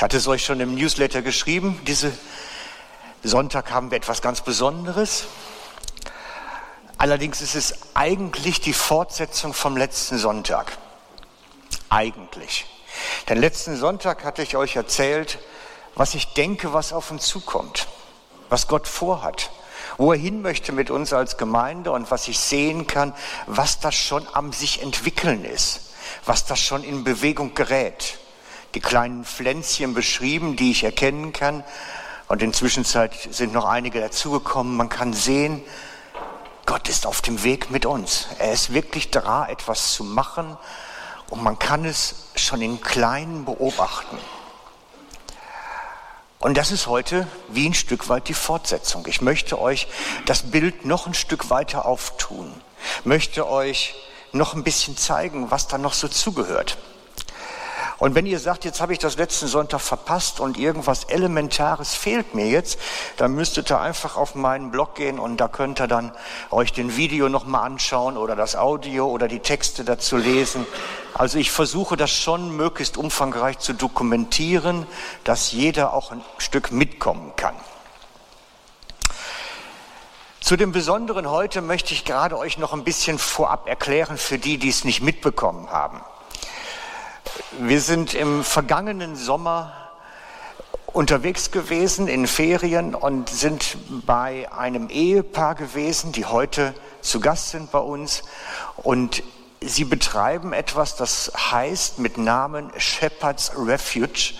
Ich hatte es euch schon im Newsletter geschrieben. Diese Sonntag haben wir etwas ganz Besonderes. Allerdings ist es eigentlich die Fortsetzung vom letzten Sonntag. Eigentlich. Denn letzten Sonntag hatte ich euch erzählt, was ich denke, was auf uns zukommt, was Gott vorhat, wo er hin möchte mit uns als Gemeinde und was ich sehen kann, was das schon am sich entwickeln ist, was das schon in Bewegung gerät. Die kleinen Pflänzchen beschrieben, die ich erkennen kann. Und inzwischen sind noch einige dazugekommen. Man kann sehen, Gott ist auf dem Weg mit uns. Er ist wirklich da, etwas zu machen. Und man kann es schon in Kleinen beobachten. Und das ist heute wie ein Stück weit die Fortsetzung. Ich möchte euch das Bild noch ein Stück weiter auftun, möchte euch noch ein bisschen zeigen, was da noch so zugehört. Und wenn ihr sagt, jetzt habe ich das letzten Sonntag verpasst und irgendwas Elementares fehlt mir jetzt, dann müsstet ihr einfach auf meinen Blog gehen und da könnt ihr dann euch den Video nochmal anschauen oder das Audio oder die Texte dazu lesen. Also ich versuche das schon möglichst umfangreich zu dokumentieren, dass jeder auch ein Stück mitkommen kann. Zu dem Besonderen heute möchte ich gerade euch noch ein bisschen vorab erklären für die, die es nicht mitbekommen haben. Wir sind im vergangenen Sommer unterwegs gewesen in Ferien und sind bei einem Ehepaar gewesen, die heute zu Gast sind bei uns. Und sie betreiben etwas, das heißt mit Namen Shepherd's Refuge,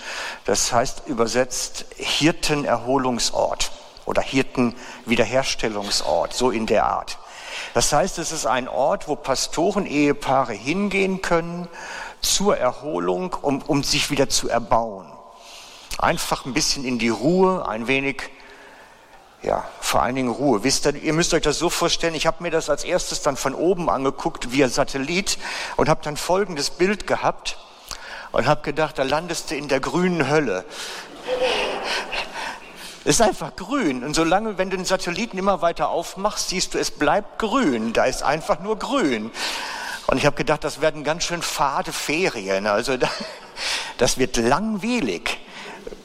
das heißt übersetzt Hirtenerholungsort oder Hirtenwiederherstellungsort, so in der Art. Das heißt, es ist ein Ort, wo Pastoren-Ehepaare hingehen können, zur Erholung, um, um sich wieder zu erbauen. Einfach ein bisschen in die Ruhe, ein wenig, ja, vor allen Dingen Ruhe. Wisst ihr, ihr müsst euch das so vorstellen, ich habe mir das als erstes dann von oben angeguckt, via Satellit, und habe dann folgendes Bild gehabt und habe gedacht, da landest du in der grünen Hölle. Es ist einfach grün. Und solange, wenn du den Satelliten immer weiter aufmachst, siehst du, es bleibt grün. Da ist einfach nur grün. Und ich habe gedacht, das werden ganz schön fade Ferien. Also das wird langweilig.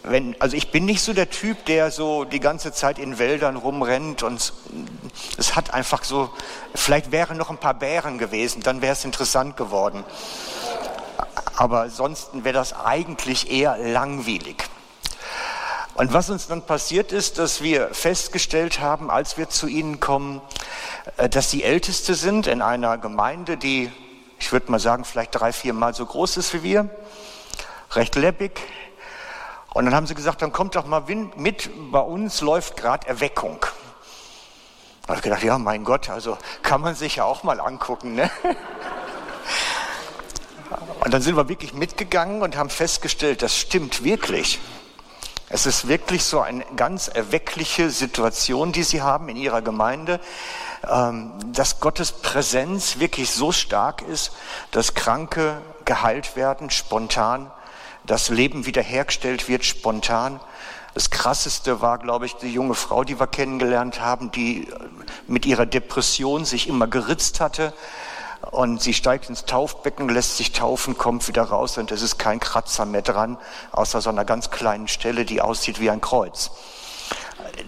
Wenn, also ich bin nicht so der Typ, der so die ganze Zeit in Wäldern rumrennt und es hat einfach so, vielleicht wären noch ein paar Bären gewesen, dann wäre es interessant geworden. Aber ansonsten wäre das eigentlich eher langweilig. Und was uns dann passiert ist, dass wir festgestellt haben, als wir zu ihnen kommen, äh, dass sie Älteste sind in einer Gemeinde, die, ich würde mal sagen, vielleicht drei, vier Mal so groß ist wie wir, recht leppig. Und dann haben sie gesagt, dann kommt doch mal mit, bei uns läuft gerade Erweckung. Da habe ich gedacht, ja, mein Gott, also kann man sich ja auch mal angucken. Ne? Und dann sind wir wirklich mitgegangen und haben festgestellt, das stimmt wirklich. Es ist wirklich so eine ganz erweckliche Situation, die sie haben in ihrer Gemeinde, ähm, dass Gottes Präsenz wirklich so stark ist, dass Kranke geheilt werden spontan, das Leben wiederhergestellt wird spontan. Das Krasseste war, glaube ich, die junge Frau, die wir kennengelernt haben, die mit ihrer Depression sich immer geritzt hatte und sie steigt ins Taufbecken, lässt sich taufen, kommt wieder raus und es ist kein Kratzer mehr dran, außer so einer ganz kleinen Stelle, die aussieht wie ein Kreuz.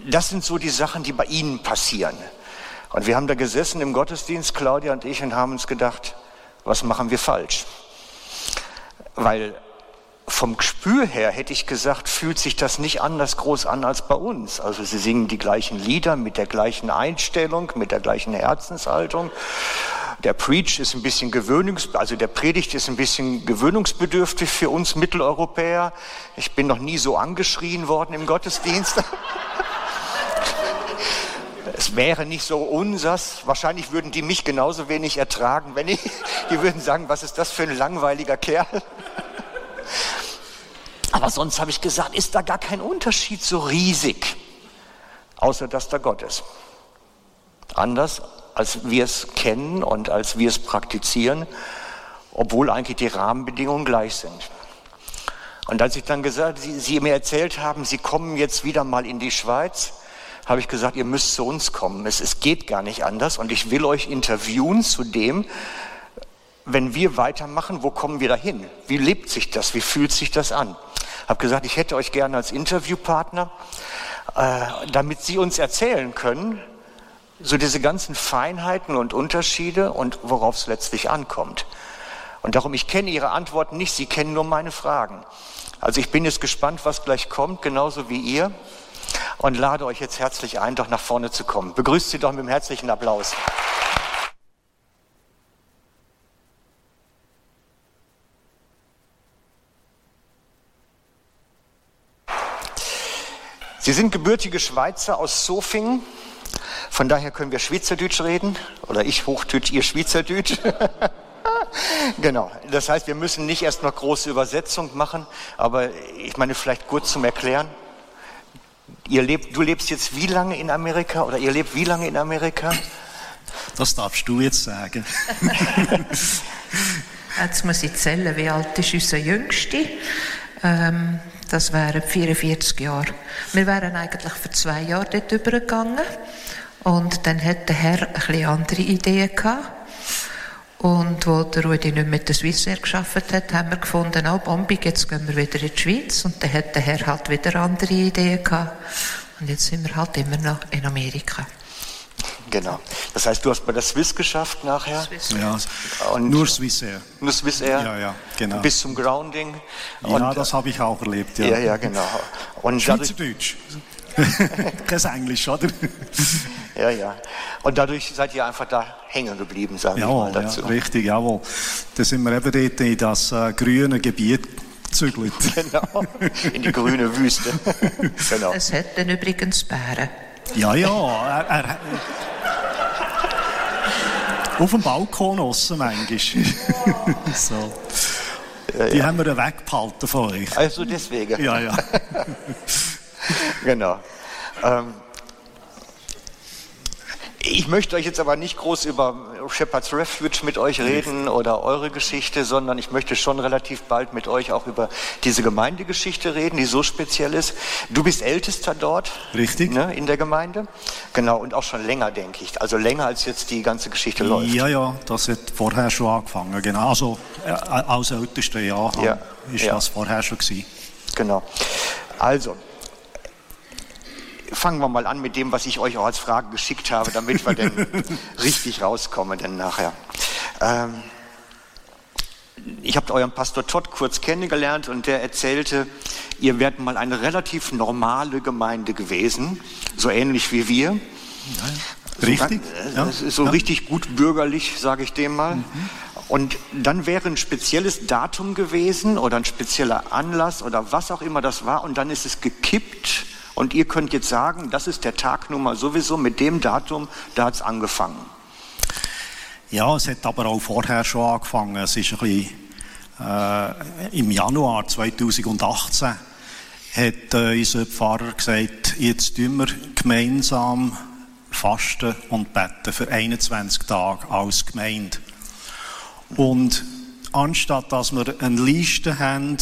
Das sind so die Sachen, die bei Ihnen passieren. Und wir haben da gesessen im Gottesdienst, Claudia und ich, und haben uns gedacht, was machen wir falsch? Weil vom Gespür her hätte ich gesagt, fühlt sich das nicht anders groß an als bei uns. Also sie singen die gleichen Lieder mit der gleichen Einstellung, mit der gleichen Herzenshaltung. Der Preach ist ein bisschen gewöhnungs, also der Predigt ist ein bisschen gewöhnungsbedürftig für uns Mitteleuropäer. Ich bin noch nie so angeschrien worden im Gottesdienst. es wäre nicht so unsers. Wahrscheinlich würden die mich genauso wenig ertragen, wenn ich, die würden sagen, was ist das für ein langweiliger Kerl? Aber sonst habe ich gesagt, ist da gar kein Unterschied so riesig, außer dass da Gott ist. Anders als wir es kennen und als wir es praktizieren, obwohl eigentlich die Rahmenbedingungen gleich sind. Und als ich dann gesagt, Sie, Sie mir erzählt haben, Sie kommen jetzt wieder mal in die Schweiz, habe ich gesagt, ihr müsst zu uns kommen. Es, es geht gar nicht anders und ich will euch interviewen zu dem, wenn wir weitermachen, wo kommen wir dahin? Wie lebt sich das? Wie fühlt sich das an? Habe gesagt, ich hätte euch gerne als Interviewpartner, äh, damit Sie uns erzählen können, so diese ganzen Feinheiten und Unterschiede und worauf es letztlich ankommt. Und darum, ich kenne Ihre Antworten nicht, Sie kennen nur meine Fragen. Also ich bin jetzt gespannt, was gleich kommt, genauso wie ihr. Und lade euch jetzt herzlich ein, doch nach vorne zu kommen. Begrüßt Sie doch mit einem herzlichen Applaus. Sie sind gebürtige Schweizer aus Sofingen. Von daher können wir Schweizerdeutsch reden. Oder ich Hochdeutsch, ihr Schweizerdeutsch. genau. Das heißt, wir müssen nicht erst noch große Übersetzung machen, aber ich meine, vielleicht kurz zum Erklären. Ihr lebt, du lebst jetzt wie lange in Amerika oder ihr lebt wie lange in Amerika? Das darfst du jetzt sagen. jetzt muss ich zählen, wie alt ist unser Jüngste? Ähm, das wären 44 Jahre. Wir wären eigentlich für zwei Jahre dort übergegangen. Und dann hat der Herr ein bisschen andere Ideen gehabt. Und wo der Rudi nicht mit der Swissair geschafft hat, haben wir gefunden, oh, Bombig, jetzt gehen wir wieder in die Schweiz. Und dann hat der Herr halt wieder andere Ideen gehabt. Und jetzt sind wir halt immer noch in Amerika. Genau. Das heißt, du hast bei der Swiss geschafft nachher? Swiss. Ja, und nur Swissair. Nur Swissair? Ja, ja, genau. Bis zum Grounding? Und, ja, das habe ich auch erlebt, ja. Ja, ja, genau. Und Schweizerdeutsch. Kein Englisch, oder? ja, ja. Und dadurch seid ihr einfach da hängen geblieben, sagen wir mal dazu. Ja, richtig, jawohl. Da sind wir eben dort in das äh, grüne Gebiet gezügelt. genau, in die grüne Wüste. genau. Es dann übrigens Bären. Ja, ja. Er, er, auf dem Balkon aussen manchmal. so. Ja, Die ja. haben wir weggehalten von euch. Also deswegen. Ja, ja. genau. Ähm, ich möchte euch jetzt aber nicht groß über Shepherd's Refuge mit euch reden oder eure Geschichte, sondern ich möchte schon relativ bald mit euch auch über diese Gemeindegeschichte reden, die so speziell ist. Du bist Ältester dort. Richtig. Ne, in der Gemeinde. Genau, und auch schon länger, denke ich. Also länger als jetzt die ganze Geschichte läuft. Ja, ja, das hat vorher schon angefangen. Genau. Also äh, als ältester Jahr ja, ist ja. das vorher schon gewesen. Genau. Also, fangen wir mal an mit dem, was ich euch auch als Frage geschickt habe, damit wir dann richtig rauskommen dann nachher. Ähm, ich habe euren Pastor Todd kurz kennengelernt und der erzählte, ihr werdet mal eine relativ normale Gemeinde gewesen, so ähnlich wie wir. Ja, richtig. So, ja, so ja. richtig gut bürgerlich, sage ich dem mal. Mhm. Und dann wäre ein spezielles Datum gewesen oder ein spezieller Anlass oder was auch immer das war und dann ist es gekippt und ihr könnt jetzt sagen, das ist der Tagnummer sowieso, mit dem Datum, da hat es angefangen. Ja, es hat aber auch vorher schon angefangen. Es ist ein bisschen, äh, im Januar 2018 hat äh, unser Pfarrer gesagt, jetzt tun wir gemeinsam fasten und beten für 21 Tage als Gemeinde. Und anstatt dass wir eine Liste haben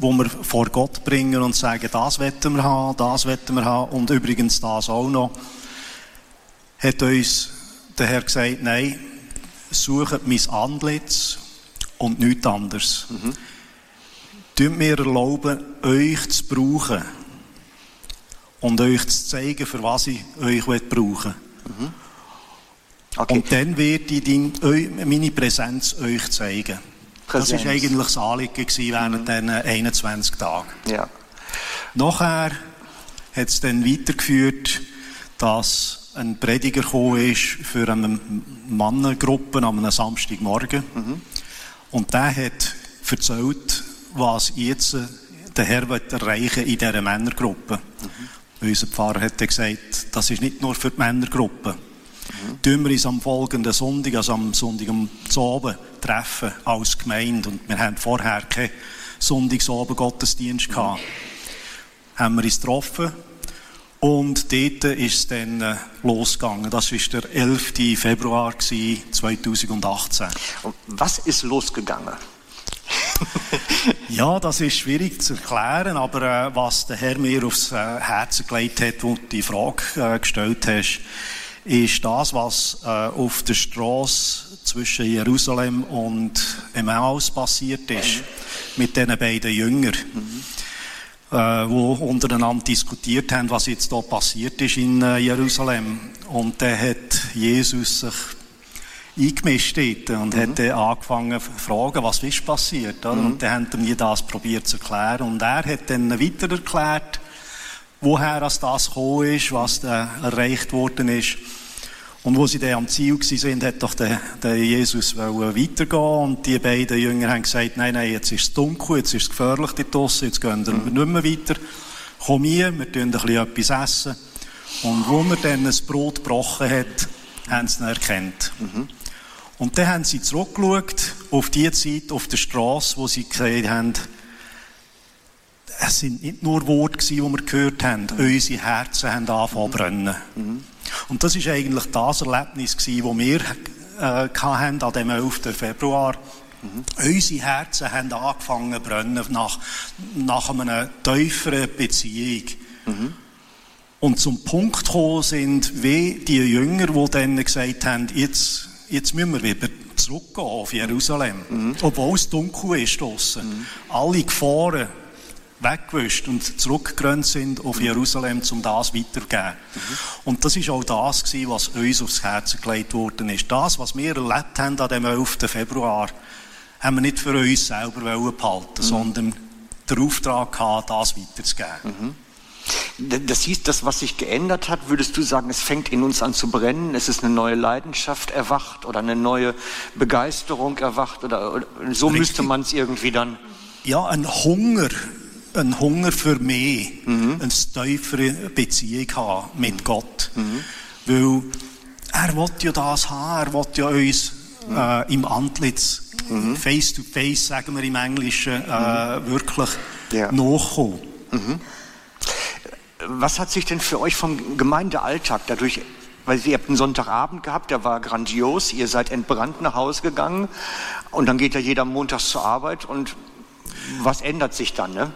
wo wir vor Gott bringen und sagen, das wetten wir haben, das wetten wir haben und übrigens das auch noch, hat uns der Herr gesagt, nein, sucht mein Antlitz und nichts anderes. Mhm. Tut mir erlauben, euch zu brauchen und euch zu zeigen, für was ich euch brauchen will. Mhm. Okay. Und dann werde ich meine Präsenz euch zeigen. Präsenz. Das war eigentlich das Anliegen während mhm. diesen 21 Tagen. Ja. Nachher hat es dann weitergeführt, dass ein Prediger gekommen ist für eine Mannengruppe am Samstagmorgen. Mhm. Und der hat erzählt, was jetzt der Herr erreichen in dieser Männergruppe. Mhm. Unser Pfarrer hat gesagt, das ist nicht nur für die Männergruppe. Mhm. Tun wir uns am folgenden Sonntag, also am Sonntag um Abend, treffen als Gemeinde. Und wir haben vorher keinen Sonntagsabend Gottesdienst gehabt. Haben wir uns getroffen. Und dort ist es dann äh, losgegangen. Das war der 11. Februar 2018. Und was ist losgegangen? ja, das ist schwierig zu erklären, aber äh, was der Herr mir aufs äh, Herz gelegt hat, wo du die Frage äh, gestellt hast, ist das, was äh, auf der Straße zwischen Jerusalem und Emmaus passiert ist, mhm. mit diesen beiden Jüngern. Mhm. äh, wo untereinander diskutiert haben, was jetzt da passiert ist in äh, Jerusalem. Und dann hat Jesus sich eingemischt dort und mhm. hat dann angefangen zu fragen, was ist passiert. Oder? Mhm. Und dann haben wir das probiert zu erklären. Und er hat dann weiter erklärt, woher das gekommen ist, was da erreicht worden ist. Und wo sie dann am Ziel waren, hat doch der, der Jesus weitergehen Und die beiden Jünger haben gesagt, nein, nein, jetzt ist es dunkel, jetzt ist es gefährlich dort draussen, jetzt gehen wir mhm. nicht mehr weiter. Komm hier, wir tun ein bisschen etwas essen. Und wo er dann ein Brot gebrochen hat, haben sie ihn erkannt. Mhm. Und dann haben sie zurückgeschaut auf die Zeit, auf der Straße, wo sie gesagt haben, es sind nicht nur Worte die wir gehört haben, mhm. unsere Herzen haben angefangen zu brennen. Mhm. Und das ist eigentlich das Erlebnis das wir äh, hatten an dem 11. Februar. Mhm. Unsere Herzen haben angefangen zu brennen nach, nach einer tieferen Beziehung. Mhm. Und zum Punkt gekommen sind, wie die Jünger, die dann gesagt haben, jetzt, jetzt müssen wir wieder zurückgehen auf Jerusalem. Mhm. Obwohl es dunkel ist draussen. Mhm. Alle Gefahren weggewischt und zurückgerannt sind auf Jerusalem, um das weiterzugeben. Mhm. Und das ist auch das gewesen, was uns aufs Herz gelegt worden ist. Das, was wir erlebt haben an dem 11. Februar, haben wir nicht für uns selber behalten, mhm. sondern den Auftrag gehabt, das weiterzugeben. Mhm. Das hieß, das, was sich geändert hat, würdest du sagen, es fängt in uns an zu brennen, es ist eine neue Leidenschaft erwacht oder eine neue Begeisterung erwacht oder, oder so Richtig. müsste man es irgendwie dann. Ja, ein Hunger einen Hunger für mehr, mhm. eine tiefere Beziehung haben mit. Gott. Mhm. Weil er will ja das haben, er will ja uns äh, im Antlitz, mhm. face to face, sagen wir im Englischen, äh, wirklich ja. nachkommen. Was hat sich denn für euch vom Gemeindealltag dadurch weil ihr habt einen Sonntagabend gehabt, der war grandios, ihr seid entbrannt nach Hause gegangen und dann geht ja jeder montags zur Arbeit und was ändert sich dann? Ne?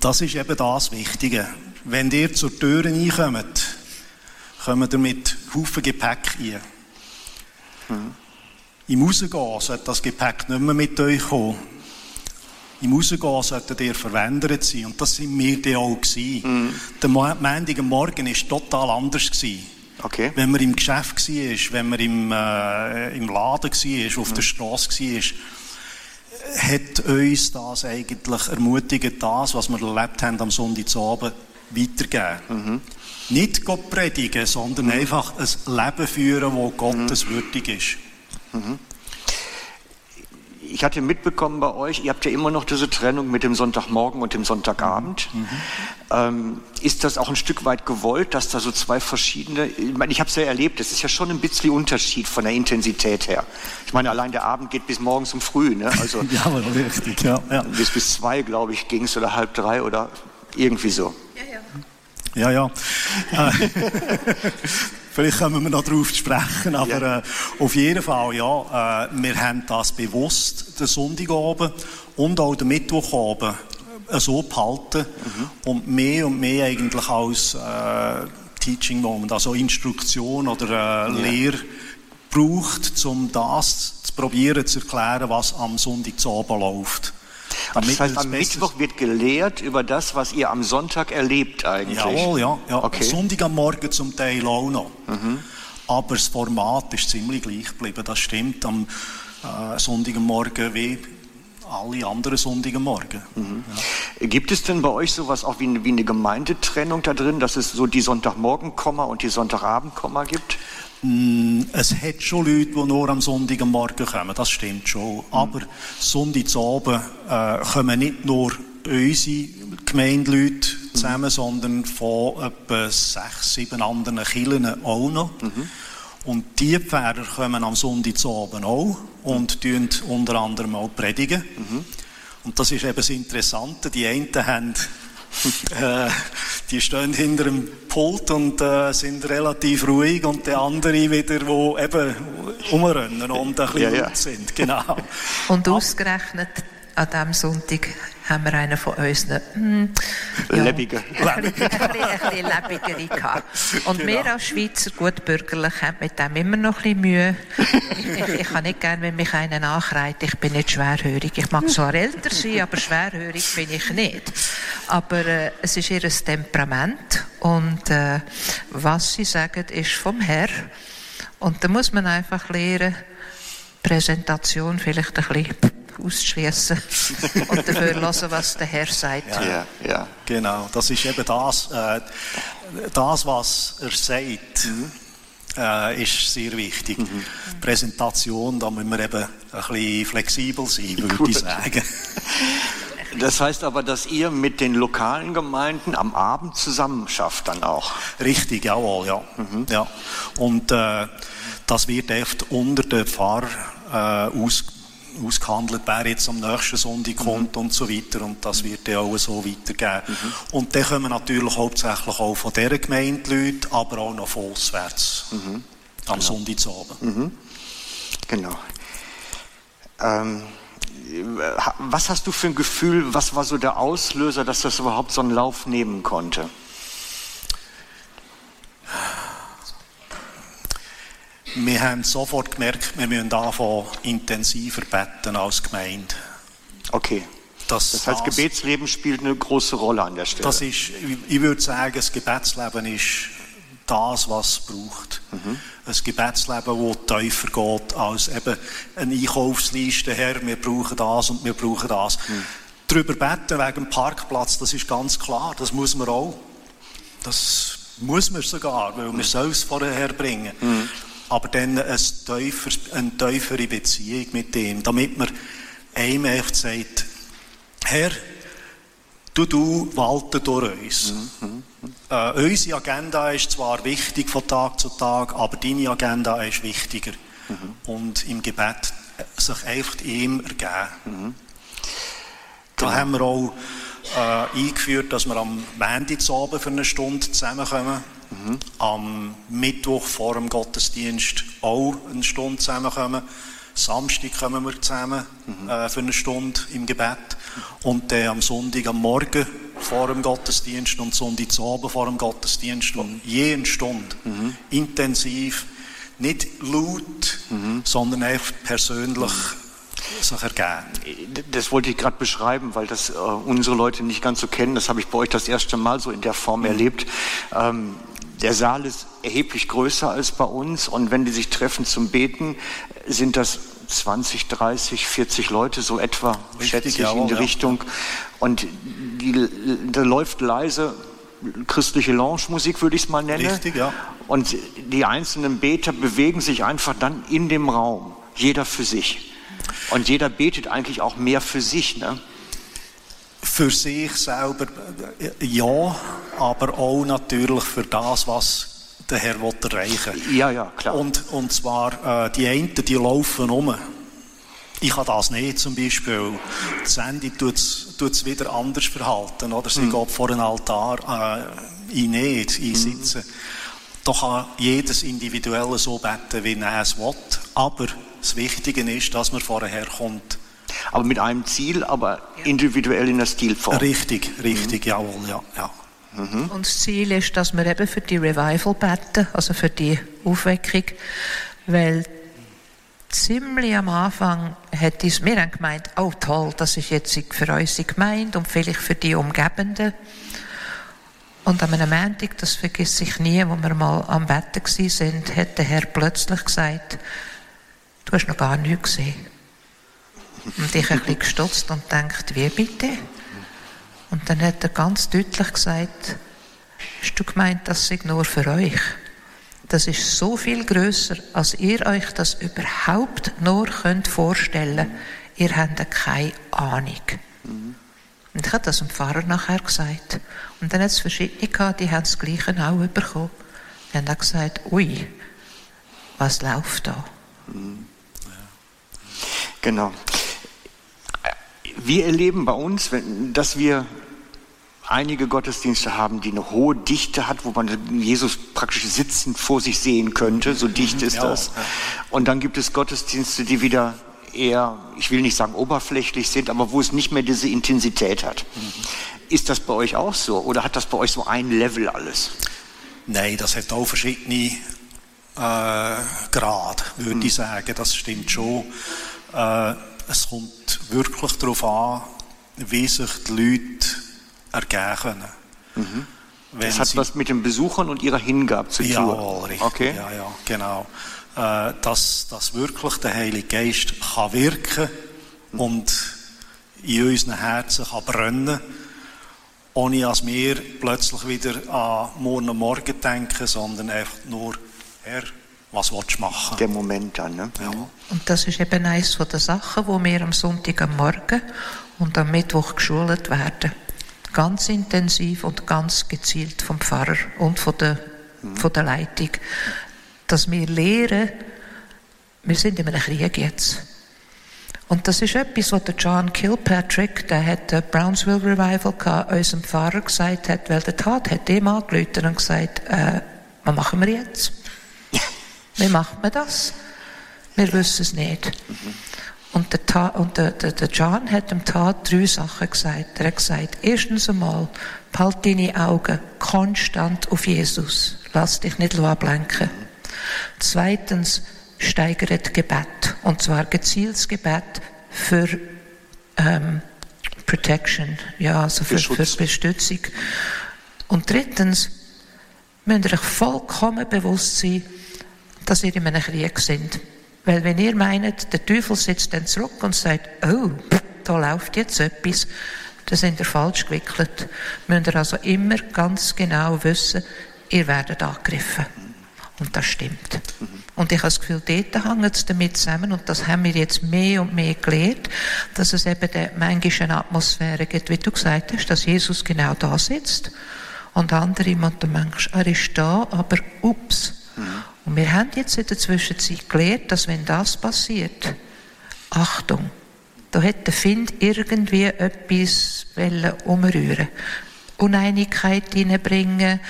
Das ist eben das Wichtige. Wenn ihr zur Tür reinkommt, kommt ihr mit Haufen Gepäck rein. Mhm. Im Rausgehen sollte das Gepäck nicht mehr mit euch kommen. Im Rausgehen solltet ihr verwendet sein. Und das sind wir dann auch. Mhm. Der Montag Morgen war total anders. Gewesen. Okay. Wenn man im Geschäft war, wenn man im, äh, im Laden war, auf mhm. der Straße war, hat uns das eigentlich ermutigt, das, was wir erlebt haben am Sonntagabend, weitergeben. Mhm. Nicht Gott predigen, sondern mhm. einfach ein Leben führen, das Gottes mhm. würdig ist. Mhm ich hatte mitbekommen bei euch, ihr habt ja immer noch diese Trennung mit dem Sonntagmorgen und dem Sonntagabend. Mhm. Ähm, ist das auch ein Stück weit gewollt, dass da so zwei verschiedene, ich meine, ich habe es ja erlebt, es ist ja schon ein bisschen Unterschied von der Intensität her. Ich meine, allein der Abend geht bis morgens um früh, ne? Also, ja, aber richtig, ja. ja. Bis, bis zwei, glaube ich, ging es oder halb drei oder irgendwie so. Ja, ja. Ja, ja. Vielleicht kommen wir noch darauf zu sprechen, aber ja. äh, auf jeden Fall, ja, äh, wir haben das bewusst, den Sonntagabend und auch den Mittwochabend äh, so behalten mhm. und mehr und mehr eigentlich als äh, Teaching Moment, also Instruktion oder äh, ja. Lehre braucht, um das zu probieren zu erklären, was am Sonntagabend läuft. Das heißt, am Mittwoch wird gelehrt über das, was ihr am Sonntag erlebt eigentlich. Jawohl, ja. ja. Okay. Sonntag am Morgen zum Teil auch noch. Mhm. Aber das Format ist ziemlich gleich geblieben. Das stimmt am äh, Sonntag am Morgen wie alle anderen Sonntage Morgen. Mhm. Ja. Gibt es denn bei euch sowas auch wie, wie eine Gemeindetrennung da drin, dass es so die Sonntagmorgen-Komma und die Sonntagabend-Komma gibt? Mm, es hat schon Leute, die nur am Sonntag am Morgen kommen, das stimmt schon. Mhm. Aber Sonntagabend äh, kommen nicht nur unsere Gemeindeleute zusammen, mhm. sondern von etwa sechs, sieben anderen Kirchen auch noch. Mhm. Und die Pferde kommen am Sonntagabend auch und tun unter anderem auch predigen. Mhm. Und das ist eben das Interessante. Die einen haben die stehen hinter dem Pult und äh, sind relativ ruhig und die anderen wieder, die eben umrennen und ein bisschen ja, ja. sind. Genau. Und ausgerechnet an diesem Sonntag haben wir einen von unseren hm, ja, Lebige. ein, bisschen, ein, bisschen, gehabt. Und wir als Schweizer gut bürgerlich haben mit dem immer noch ein bisschen Mühe. Ich, ich, kann nicht gerne, wenn mich einer nachreit, ich bin nicht schwerhörig. Ich mag zwar älter sein, aber schwerhörig bin ich nicht. Aber äh, es ist ihr Temperament und äh, was sie sagen, ist vom Herr. Und da muss man einfach lernen, Präsentation vielleicht ein bisschen ausschließen und dafür hören, was der Herr sagt. Ja, ja. ja. Genau, das ist eben das, äh, das was er sagt, mhm. äh, ist sehr wichtig. Mhm. Präsentation, da müssen wir eben ein bisschen flexibel sein, würde ich sagen. Das heißt aber, dass ihr mit den lokalen Gemeinden am Abend zusammen schafft dann auch. Richtig, jawohl, ja. Mhm. ja. Und äh, das wird oft unter den Pfarrer äh, aus, ausgehandelt, wer jetzt am nächsten Sonntag mhm. kommt und so weiter. Und das wird dann auch so weitergehen. Mhm. Und dann kommen natürlich hauptsächlich auch von dieser Gemeinde Leute, aber auch noch von auswärts. Mhm. Am genau. Sonntagabend. Mhm. Genau. Ähm, was hast du für ein Gefühl, was war so der Auslöser, dass das überhaupt so einen Lauf nehmen konnte? Wir haben sofort gemerkt, wir müssen anfangen, intensiver beten als Gemeinde. Okay. Das, das heißt, das, Gebetsleben spielt eine große Rolle an der Stelle. Das ist, ich würde sagen, das Gebetsleben ist das, was es braucht. Mhm. Ein Gebetsleben, das tiefer geht als eben eine Einkaufsliste, Herr, wir brauchen das und wir brauchen das. Mhm. Darüber beten wegen dem Parkplatz, das ist ganz klar, das muss man auch. Das muss man sogar, weil mhm. wir es vorher bringen. Mhm aber dann ein tiefer, eine tiefere Beziehung mit ihm, damit man einem echt sagt, Herr, du, du walte durch uns. Mhm. Äh, unsere Agenda ist zwar wichtig von Tag zu Tag, aber deine Agenda ist wichtiger. Mhm. Und im Gebet sich einfach ihm ergeben. Mhm. Da genau. haben wir auch äh, eingeführt, dass wir am Montagabend für eine Stunde zusammenkommen Mhm. Am Mittwoch vor dem Gottesdienst auch eine Stunde zusammenkommen. Samstag kommen wir zusammen mhm. äh, für eine Stunde im Gebet. Und dann am Sonntag am Morgen vor dem Gottesdienst und Sonntagabend vor dem Gottesdienst. Und je eine Stunde. Mhm. Intensiv. Nicht laut, mhm. sondern einfach persönlich sich ergeben. Das wollte ich gerade beschreiben, weil das äh, unsere Leute nicht ganz so kennen. Das habe ich bei euch das erste Mal so in der Form mhm. erlebt. Ähm, der Saal ist erheblich größer als bei uns und wenn die sich treffen zum Beten, sind das 20, 30, 40 Leute, so etwa, Richtig, schätze ich, ja, in die ja. Richtung. Und die, da läuft leise christliche Lounge-Musik, würde ich es mal nennen. Richtig, ja. Und die einzelnen Beter bewegen sich einfach dann in dem Raum, jeder für sich. Und jeder betet eigentlich auch mehr für sich. Ne? Für sich selber ja, aber auch natürlich für das, was der Herr will erreichen Ja, ja, klar. Und, und zwar, äh, die einen, die laufen um. Ich habe das nicht zum Beispiel. Die Sandy tut es wieder anders verhalten. Oder? Sie mhm. geht vor den Altar äh, in nicht, einsitzen. Mhm. Da kann jedes Individuelle so beten, wie er es will. Aber das Wichtige ist, dass man vorher kommt aber mit einem Ziel, aber individuell in der Stilform. Richtig, richtig, mhm. jawohl, ja. ja. Mhm. Und das Ziel ist, dass wir eben für die Revival beten, also für die Aufweckung, weil ziemlich am Anfang hat uns, wir haben gemeint, oh toll, das ist jetzt für unsere Gemeinde und vielleicht für die Umgebenden. Und an einem Montag, das vergisst ich nie, wo wir mal am Betten sind, hat der Herr plötzlich gesagt, du hast noch gar nichts gesehen. Und ich ein bisschen gestutzt und denkt, wie bitte? Und dann hat er ganz deutlich gesagt, hast du gemeint, das sei nur für euch? Das ist so viel größer, als ihr euch das überhaupt nur könnt vorstellen. Ihr habt keine Ahnung. Und ich habe das dem Pfarrer nachher gesagt. Und dann hat es verschiedene gehabt, die haben das Gleiche auch bekommen. Die haben auch gesagt, ui, was läuft da? Genau wir erleben bei uns, dass wir einige Gottesdienste haben, die eine hohe Dichte hat, wo man Jesus praktisch sitzend vor sich sehen könnte. So dicht ist das. Und dann gibt es Gottesdienste, die wieder eher, ich will nicht sagen oberflächlich sind, aber wo es nicht mehr diese Intensität hat. Mhm. Ist das bei euch auch so oder hat das bei euch so ein Level alles? Nein, das hat auch verschiedene äh, Grade, würde mhm. ich sagen. Das stimmt schon. Äh, es kommt wirklich darauf an, wie sich die Leute ergeben können. Mhm. das hat was mit den Besuchern und ihrer Hingabe zu tun. Ja, richtig. Okay. Ja, ja, genau. Äh, dass, dass wirklich der Heilige Geist kann wirken und in unseren Herzen kann brennen ohne dass wir plötzlich wieder an morgen Morgen denken, sondern einfach nur, Herr, was willst du machen? Der Moment dann, ne? Ja. Und das ist eben eines der Sachen, wo wir am Sonntag am Morgen und am Mittwoch geschult werden. Ganz intensiv und ganz gezielt vom Pfarrer und von der, mhm. von der Leitung dass wir lehren, wir sind in einem Krieg jetzt. Und das ist etwas, was der John Kilpatrick, der hat der Brownsville Revival gehabt, unserem Pfarrer gesagt hat, weil der Tat hat ihm angerufen und gesagt, äh, was machen wir jetzt? Wie macht man das? Wir wissen es nicht. Und, der, und der, der, der, John hat dem Tat drei Sachen gesagt. Er hat gesagt, erstens einmal, halt deine Augen konstant auf Jesus. Lass dich nicht ablenken. Zweitens steigert Gebet. Und zwar gezieltes Gebet für ähm, Protection, ja, also für, für, für Bestützung. Und drittens müsst ihr euch vollkommen bewusst sein, dass ihr in einem Krieg sind. Weil wenn ihr meint, der Teufel sitzt dann zurück und sagt, oh, da läuft jetzt etwas, dann sind ihr falsch gewickelt. Müsst ihr also immer ganz genau wissen, ihr werdet angegriffen. Und das stimmt. Und ich habe das Gefühl, dort hängt es damit zusammen, und das haben wir jetzt mehr und mehr gelernt, dass es eben manchmal eine Atmosphäre gibt, wie du gesagt hast, dass Jesus genau da sitzt. Und andere jemand Mensch, er ist da, aber ups. Und wir haben jetzt in der Zwischenzeit gelernt, dass wenn das passiert, Achtung, da hätte der Find irgendwie etwas umrühren Uneinigkeit hineinbringen,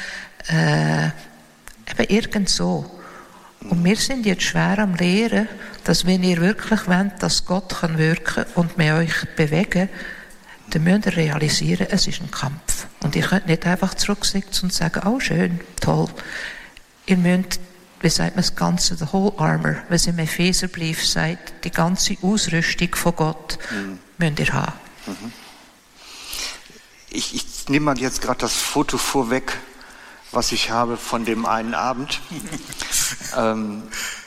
äh, Eben irgend so. Und wir sind jetzt schwer am Lehren, dass wenn ihr wirklich wollt, dass Gott kann wirken und mit euch bewegen, dann müsst ihr realisieren, es ist ein Kampf. Und ihr könnt nicht einfach zurücksitzen und sagen, oh schön, toll. Ihr müsst, wie sagt man das Ganze, the whole armor, es im Epheserbrief sagt, die ganze Ausrüstung von Gott mhm. müsst ihr haben. Mhm. Ich, ich nehme mal jetzt gerade das Foto vorweg was ich habe von dem einen Abend. ähm,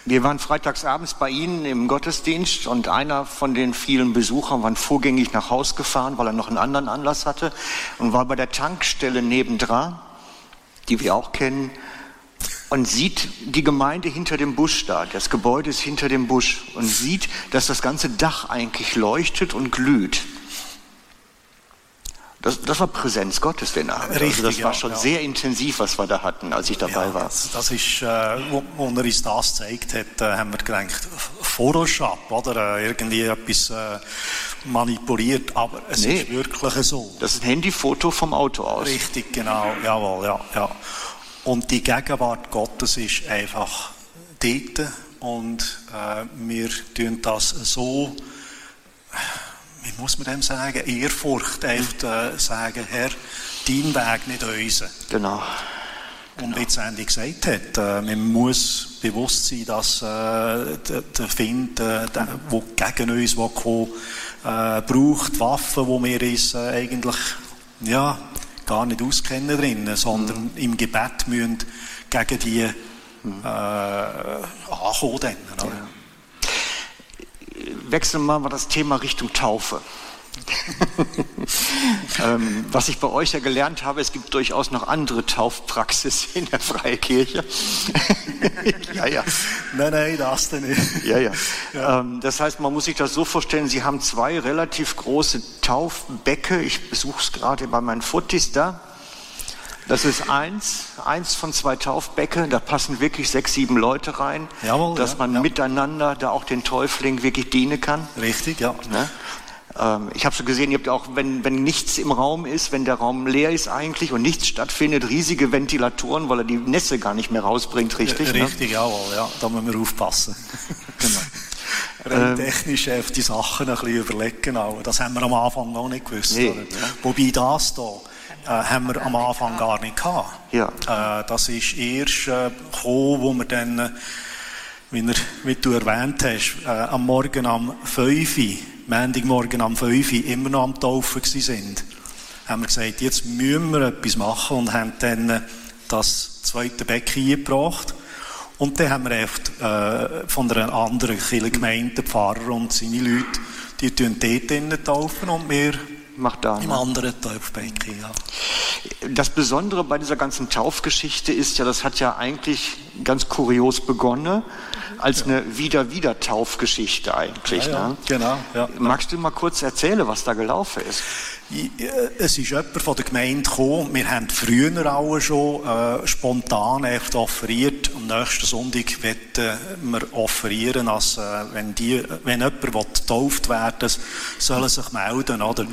wir waren freitagsabends bei Ihnen im Gottesdienst und einer von den vielen Besuchern war vorgängig nach Haus gefahren, weil er noch einen anderen Anlass hatte und war bei der Tankstelle nebendran, die wir auch kennen, und sieht die Gemeinde hinter dem Busch da. Das Gebäude ist hinter dem Busch und sieht, dass das ganze Dach eigentlich leuchtet und glüht. Das, das war Präsenz Gottes, den Abend. Richtig, also das war schon ja. sehr intensiv, was wir da hatten, als ich dabei ja, war. Das, das ist, äh, wo, wo er uns das gezeigt hat, äh, haben wir gedacht, Photoshop, oder? Äh, irgendwie etwas äh, manipuliert, aber es nee, ist wirklich so. Das ist ein Handyfoto vom Auto aus. Richtig, genau, jawohl, ja, ja. Und die Gegenwart Gottes ist einfach dort und äh, wir tun das so wie muss man dem sagen, Ehrfurcht einfach äh, sagen, Herr, dein Weg nicht unser. Genau. Und wie Sandy gesagt hat, äh, man muss bewusst sein, dass äh, der, der Find, äh, der, der gegen uns will äh, braucht Waffen, wo wir uns äh, eigentlich ja, gar nicht auskennen drinnen, sondern mhm. im Gebet müssen gegen die mhm. äh, ankommen. Dann, ja wechseln wir mal das Thema Richtung Taufe. ähm, was ich bei euch ja gelernt habe, es gibt durchaus noch andere Taufpraxis in der Freien Kirche. ja, ja. Nein, nein, das denn nicht. ja, ja. ja. Ähm, das heißt, man muss sich das so vorstellen, Sie haben zwei relativ große Taufbecke. Ich besuche es gerade bei meinen Fotis da. Das ist eins, eins von zwei Taufbecke, da passen wirklich sechs, sieben Leute rein, Jawohl, dass man ja. miteinander da auch den Täufling wirklich dienen kann. Richtig, ja. Ne? Ähm, ich habe so gesehen, ihr habt auch, wenn, wenn nichts im Raum ist, wenn der Raum leer ist eigentlich und nichts stattfindet, riesige Ventilatoren, weil er die Nässe gar nicht mehr rausbringt, richtig? Richtig, ne? jawohl, ja, da müssen wir aufpassen. genau. rein ähm, technisch auf die Sachen ein bisschen überlegen. Das haben wir am Anfang noch nicht gewusst. Nee. Wobei das hier äh, haben wir am Anfang gar nicht gehabt. Ja. Äh, das ist erst äh, gekommen, wo wir dann, äh, wie, er, wie du erwähnt hast, äh, am Morgen am 5 Uhr, Montagmorgen am 5 Uhr, immer noch am Taufen sind. Haben wir gesagt, jetzt müssen wir etwas machen und haben dann äh, das zweite Becken eingebracht. Und dann haben wir echt, äh, von einer anderen Gemeinde, Pfarrer und seine Leute, die tun dort taufen und wir macht da. Im anderen Taufbecken, ja. Das Besondere bei dieser ganzen Taufgeschichte ist ja, das hat ja eigentlich ganz kurios begonnen, als ja. eine Wieder-Wieder-Taufgeschichte eigentlich. Ja. Ne? Genau. Magst du mal kurz erzählen, was da gelaufen ist? Es ist jemand von der Gemeinde gekommen. Wir haben früher alle schon äh, spontan offeriert. Am nächsten Sonntag werden wir offerieren, als äh, wenn, die, wenn jemand getauft werden will, soll er sich melden. Oder?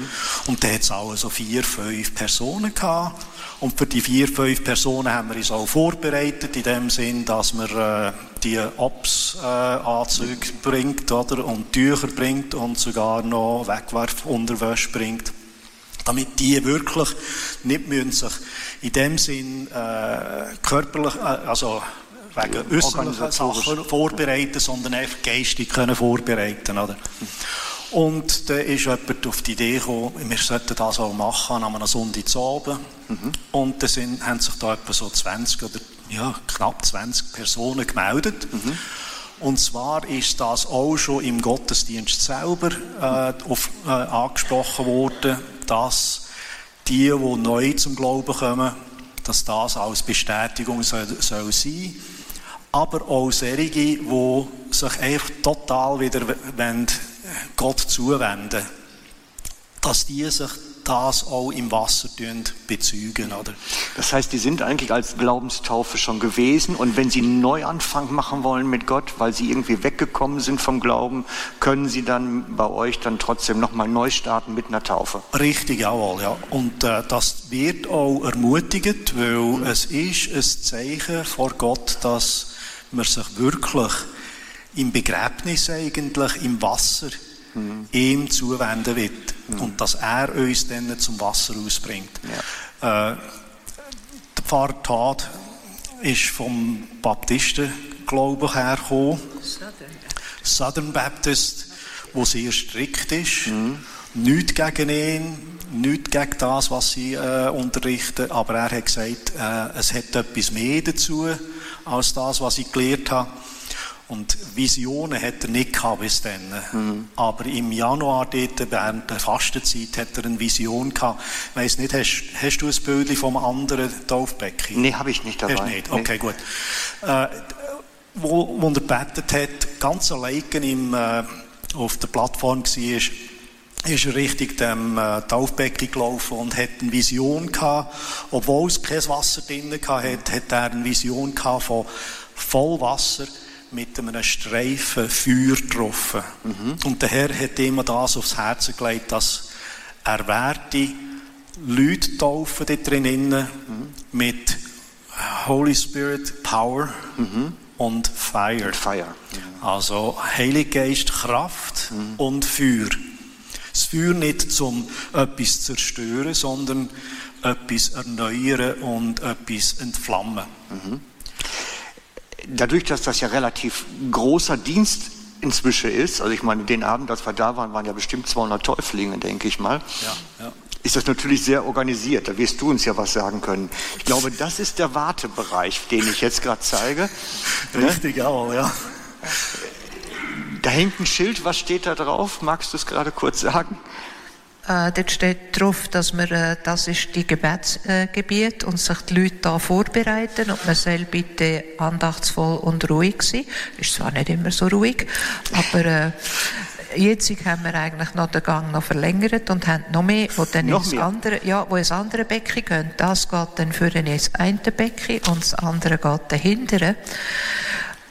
Und da hat es alle so vier, fünf Personen gehabt. Und für die vier, fünf Personen haben wir uns auch vorbereitet, in dem Sinn, dass man äh, die Ops-Anzüge äh, bringt, oder? Und Tücher bringt und sogar noch Wegwerfunterwäsche bringt damit die wirklich nicht müssen sich in dem Sinn äh, körperlich, äh, also wegen äußerlichen Sachen vorbereiten, sondern einfach geistig können vorbereiten oder? Und dann ist jemand auf die Idee gekommen, wir sollten das auch machen an einem Sonntagabend. Mhm. Und dann sind, haben sich da etwa so 20 oder ja, knapp 20 Personen gemeldet. Mhm. Und zwar ist das auch schon im Gottesdienst selber äh, auf, äh, angesprochen worden dass die, die neu zum Glauben kommen, dass das als Bestätigung soll, soll sein. Aber auch solche, die sich einfach total wieder Gott zuwenden. Dass die sich das auch im Wasser bezeugen, oder? Das heißt, die sind eigentlich als Glaubenstaufe schon gewesen und wenn sie einen Neuanfang machen wollen mit Gott, weil sie irgendwie weggekommen sind vom Glauben, können sie dann bei euch dann trotzdem nochmal neu starten mit einer Taufe? Richtig, jawohl, ja. Und äh, das wird auch ermutigt, weil mhm. es ist ein Zeichen vor Gott, dass man sich wirklich im Begräbnis eigentlich, im Wasser, mhm. ihm zuwenden wird mhm. und dass er uns dann zum Wasser ausbringt. Ja. Äh, der Pfarrer Tad ist vom Baptistenglauben hergekommen. Southern. Southern Baptist, wo sehr strikt ist. Mhm. Nichts gegen ihn, nichts gegen das, was sie äh, unterrichten, aber er hat gesagt, äh, es hat etwas mehr dazu, als das, was ich gelernt habe. Und Visionen hat er nicht gehabt bis dann. Mhm. Aber im Januar dort, während der Fastenzeit, hat er eine Vision gehabt. Ich weiss nicht, hast, hast du ein Bild vom anderen Taufbecken? Nee, habe ich nicht dabei. Hast nicht? Okay, nee. gut. Äh, wo, wo er gebetet hat, ganz allein im, äh, auf der Plattform war, ist er richtig dem äh, Taufbecken gelaufen und hat eine Vision gehabt. Obwohl es kein Wasser drin hatte, hat er eine Vision gehabt von Vollwasser mit einem Streifen Feuer getroffen. Mhm. Und der Herr hat ihm das aufs Herz gelegt, dass er werde Leute taufen dort drinnen mhm. mit Holy Spirit Power mhm. und Fire. Fire. Also Heilige Geist Kraft mhm. und Feuer. Das Feuer nicht zum etwas zerstören, sondern etwas erneuern und etwas entflammen. Dadurch, dass das ja relativ großer Dienst inzwischen ist, also ich meine, den Abend, als wir da waren, waren ja bestimmt 200 Täuflinge, denke ich mal. Ja, ja. Ist das natürlich sehr organisiert. Da wirst du uns ja was sagen können. Ich glaube, das ist der Wartebereich, den ich jetzt gerade zeige. Ne? Richtig, ne? auch, ja. Da hängt ein Schild. Was steht da drauf? Magst du es gerade kurz sagen? Äh, dort steht drauf, dass wir, äh, das ist die Gebetsgebiet äh, und sich die Leute da vorbereiten und man soll bitte andachtsvoll und ruhig sein. Ist zwar nicht immer so ruhig, aber äh, jetzt haben wir eigentlich noch den Gang noch verlängert und haben noch mehr, wo dann noch ins mehr. andere, ja, wo ins andere Becken gehen. Das geht dann für ins eine Becken und das andere geht dahinter.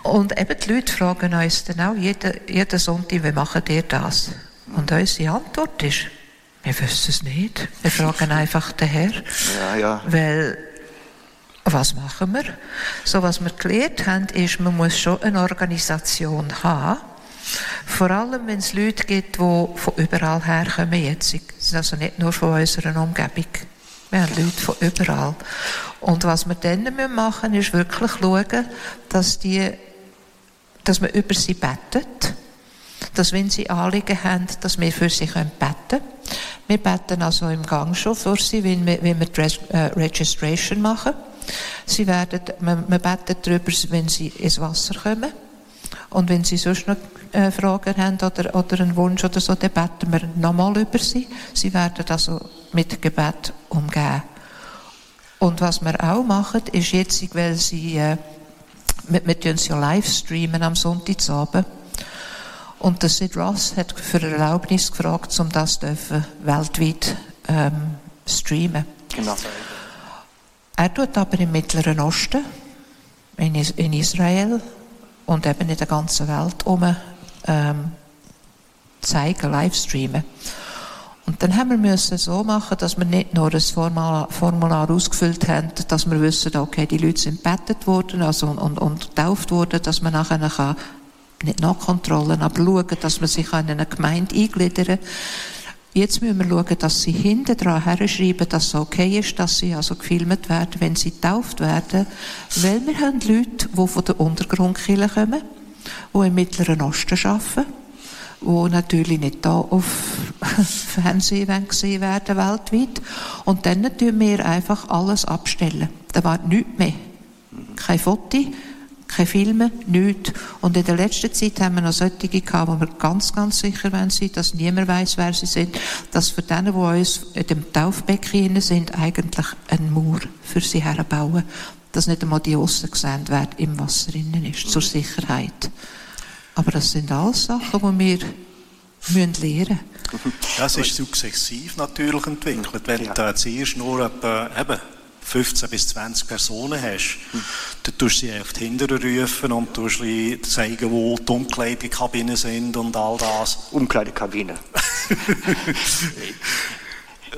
Und eben die Leute fragen uns dann auch jeden, jeden Sonntag, wie machen ihr das? Und unsere Antwort ist, wir wissen es nicht. Wir fragen einfach den Herr. Ja, ja. Weil, was machen wir? So, was wir gelernt haben, ist, man muss schon eine Organisation haben. Vor allem, wenn es Leute gibt, die von überall herkommen jetzt. Das ist also nicht nur von unserer Umgebung. Wir haben Leute von überall. Und was wir dann machen müssen, ist wirklich schauen, dass, die, dass man über sie betet. Dass, wenn sie Anliegen haben, dass wir für sie beten können. Wir beten also im Gang schon für sie, wenn wir, wenn wir die äh, Registration machen. Sie werden, man betet darüber, wenn sie ins Wasser kommen. Und wenn Sie sonst noch äh, Fragen haben oder, oder einen Wunsch oder so, dann beten wir nochmal über Sie. Sie werden also mit Gebet umgehen. Und was wir auch machen, ist jetzt, weil Sie, äh, wir, wir ja live streamen am Sonntagabend. Und der Sid Ross hat für Erlaubnis gefragt, um das dürfen weltweit ähm, streamen. Genau. Er tut aber im Mittleren Osten, in, in Israel und eben in der ganzen Welt um ähm, zeigen, livestreamen. Und dann haben wir müssen so machen, dass wir nicht nur ein Formular, Formular ausgefüllt haben, dass wir wissen, okay, die Leute sind bettet worden, also und, und, und getauft worden, dass man nachher kann, nicht nachkontrollen, aber schauen, dass man sich in eine Gemeinde eingliedern kann. Jetzt müssen wir schauen, dass sie hinten dran herschreiben, dass es okay ist, dass sie also gefilmt werden, wenn sie getauft werden. Weil wir haben Leute, die von der Untergrundkirche kommen, die im Mittleren Osten arbeiten, die natürlich nicht da auf Fernsehen gesehen werden weltweit. Und dann tun wir einfach alles abstellen. Da war nichts mehr. Kein Foto, keine Filme, nichts. Und in der letzten Zeit haben wir noch solche gehabt, wo wir ganz, ganz sicher sind, dass niemand weiß, wer sie sind, dass für denen, die uns in dem Taufbecken sind, eigentlich ein Mauer für sie herbauen, dass nicht einmal die Aussen gesehen wer im Wasser innen ist, zur Sicherheit. Aber das sind alles Sachen, die wir müssen lernen müssen. Das ist sukzessiv natürlich entwickelt. Wenn ja. du zuerst nur eben 15 bis 20 Personen hast, mhm. dann tust du sie auf die Hinteren rufen und tust zeigen, wo die Umkleidekabinen sind und all das. Umkleidekabine.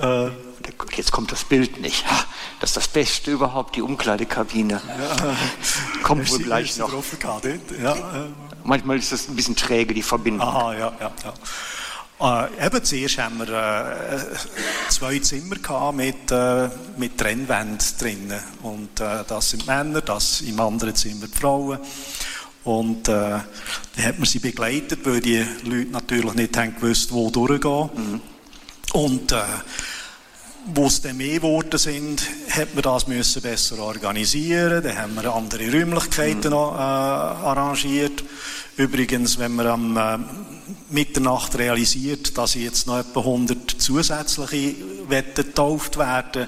äh, Jetzt kommt das Bild nicht. Das ist das Beste überhaupt, die Umkleidekabine. Ja, kommt wohl gleich noch. Ja, äh. Manchmal ist das ein bisschen träge, die Verbindung. Aha, ja, ja, ja. Äh, eben zuerst haben wir äh, zwei Zimmer gehabt mit, äh, mit Trennwänden drinnen. Und äh, das sind Männer, das im anderen Zimmer die Frauen. Und äh, dann hat man sie begleitet, weil die Leute natürlich nicht haben gewusst, wo durchgehen. Mhm. Und äh, wo es dann mehr geworden sind, hat man das müssen besser organisieren. Dann haben wir andere Räumlichkeiten mhm. noch, äh, arrangiert. Übrigens, wenn man am äh, Mitternacht realisiert, dass jetzt noch etwa 100 zusätzliche getauft werden,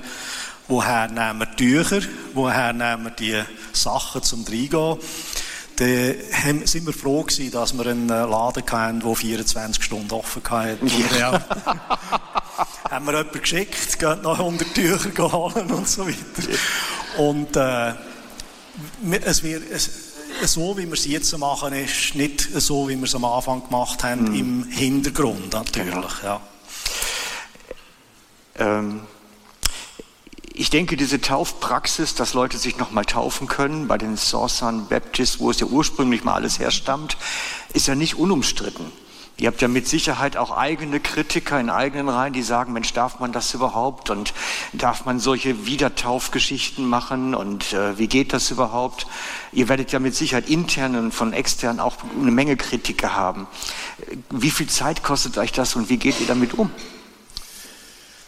woher nehmen wir Tücher, woher nehmen wir die Sachen zum Reingehen, dann sind wir froh gewesen, dass wir einen Laden hatten, der 24 Stunden offen hatte. Ja. haben wir jemanden geschickt, geht noch 100 Tücher holen und so weiter. Und äh, es wird... Es, so, wie wir es jetzt machen, ist nicht so, wie wir es am Anfang gemacht haben, mhm. im Hintergrund natürlich. Ja. Ähm, ich denke, diese Taufpraxis, dass Leute sich nochmal taufen können, bei den Saucern Baptists, wo es ja ursprünglich mal alles herstammt, ist ja nicht unumstritten. Ihr habt ja mit Sicherheit auch eigene Kritiker in eigenen Reihen, die sagen, Mensch, darf man das überhaupt und darf man solche Wiedertaufgeschichten machen und äh, wie geht das überhaupt? Ihr werdet ja mit Sicherheit intern und von extern auch eine Menge Kritiker haben. Wie viel Zeit kostet euch das und wie geht ihr damit um?